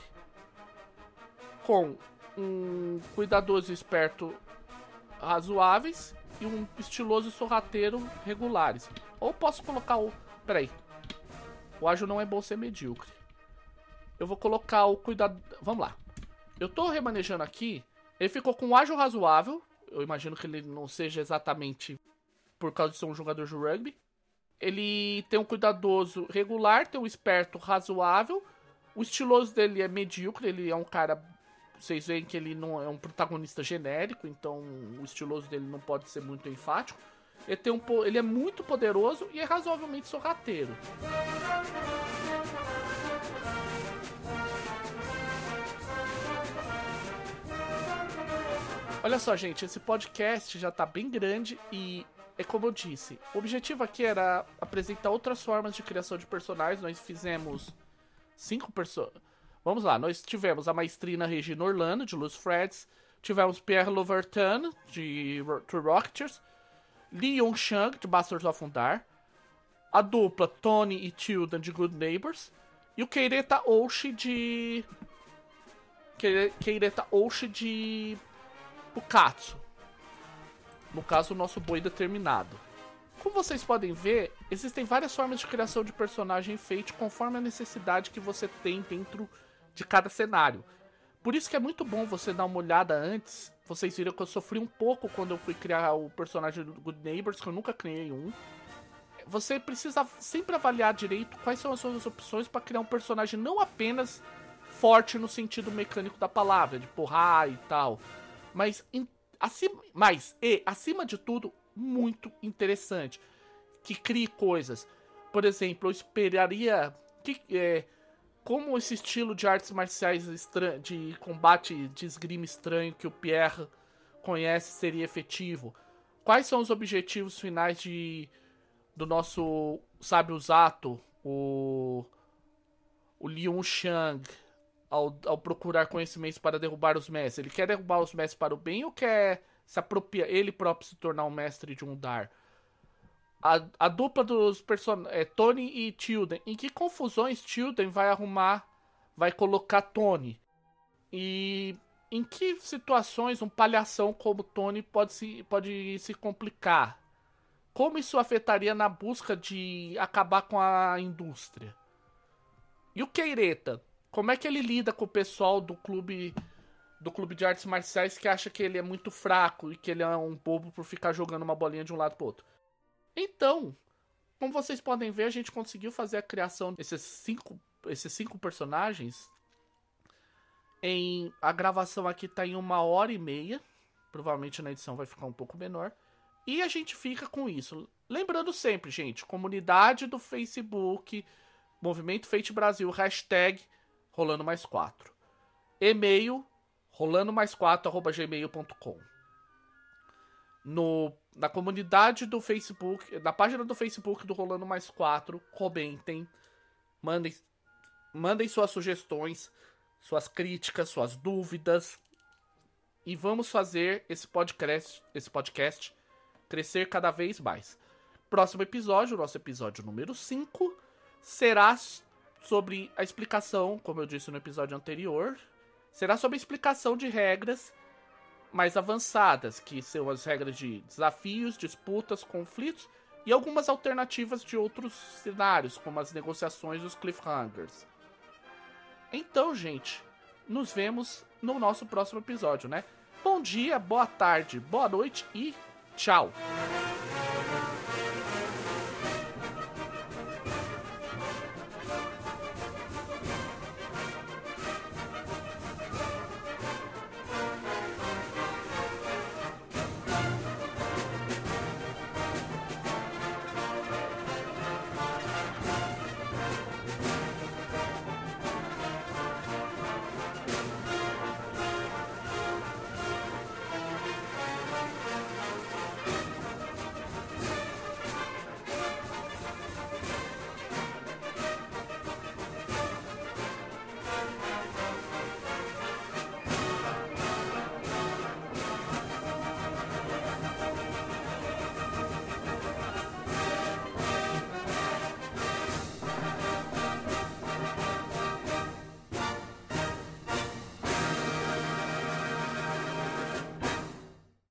com um cuidadoso esperto razoáveis e um estiloso sorrateiro regulares. Ou posso colocar o. Peraí. O ágil não é bom ser medíocre. Eu vou colocar o cuidado. Vamos lá. Eu tô remanejando aqui. Ele ficou com um ágil razoável, eu imagino que ele não seja exatamente por causa de ser um jogador de rugby. Ele tem um cuidadoso regular, tem um esperto razoável. O estiloso dele é medíocre, ele é um cara. Vocês veem que ele não é um protagonista genérico, então o estiloso dele não pode ser muito enfático. Ele, tem um, ele é muito poderoso e é razoavelmente sorrateiro. Olha só, gente, esse podcast já tá bem grande e é como eu disse. O objetivo aqui era apresentar outras formas de criação de personagens. Nós fizemos cinco personagens. Vamos lá, nós tivemos a maestrina Regina Orlando, de Luz Freds. Tivemos Pierre Louverton, de True Rocketers. Lee Yong Shang, de Bastards of Undar. A dupla Tony e Tilda, de Good Neighbors. E o Keireta Oshi, de... Keireta Oshi, de o Katsu. No caso, o nosso boi determinado. Como vocês podem ver, existem várias formas de criação de personagem feito conforme a necessidade que você tem dentro de cada cenário. Por isso que é muito bom você dar uma olhada antes. Vocês viram que eu sofri um pouco quando eu fui criar o personagem do Good Neighbors, que eu nunca criei um. Você precisa sempre avaliar direito quais são as suas opções para criar um personagem não apenas forte no sentido mecânico da palavra, de porrar e tal, mas, in, acima, mas e, acima de tudo, muito interessante. Que crie coisas. Por exemplo, eu esperaria que. É, como esse estilo de artes marciais de combate de esgrima estranho que o Pierre conhece seria efetivo? Quais são os objetivos finais de do nosso sábio Zato, o o Liu Shang, ao, ao procurar conhecimentos para derrubar os mestres? Ele quer derrubar os mestres para o bem ou quer se apropriar, ele próprio se tornar um mestre de um dar? A, a dupla dos personagens, é, Tony e Tilden. Em que confusões Tilden vai arrumar, vai colocar Tony? E em que situações um palhação como Tony pode se, pode se complicar? Como isso afetaria na busca de acabar com a indústria? E o Keireta? Como é que ele lida com o pessoal do clube do clube de artes marciais que acha que ele é muito fraco e que ele é um bobo por ficar jogando uma bolinha de um lado pro outro? Então, como vocês podem ver, a gente conseguiu fazer a criação desses cinco, esses cinco personagens. Em a gravação aqui tá em uma hora e meia. Provavelmente na edição vai ficar um pouco menor. E a gente fica com isso. Lembrando sempre, gente, comunidade do Facebook, Movimento Fate Brasil, hashtag rolando mais 4. E-mail rolando mais 4 arroba gmail.com. No, na comunidade do Facebook, na página do Facebook do Rolando Mais 4, comentem, mandem, mandem suas sugestões, suas críticas, suas dúvidas. E vamos fazer esse podcast, esse podcast crescer cada vez mais. Próximo episódio, nosso episódio número 5, será sobre a explicação, como eu disse no episódio anterior, será sobre a explicação de regras mais avançadas, que são as regras de desafios, disputas, conflitos e algumas alternativas de outros cenários, como as negociações e os cliffhangers. Então, gente, nos vemos no nosso próximo episódio, né? Bom dia, boa tarde, boa noite e tchau!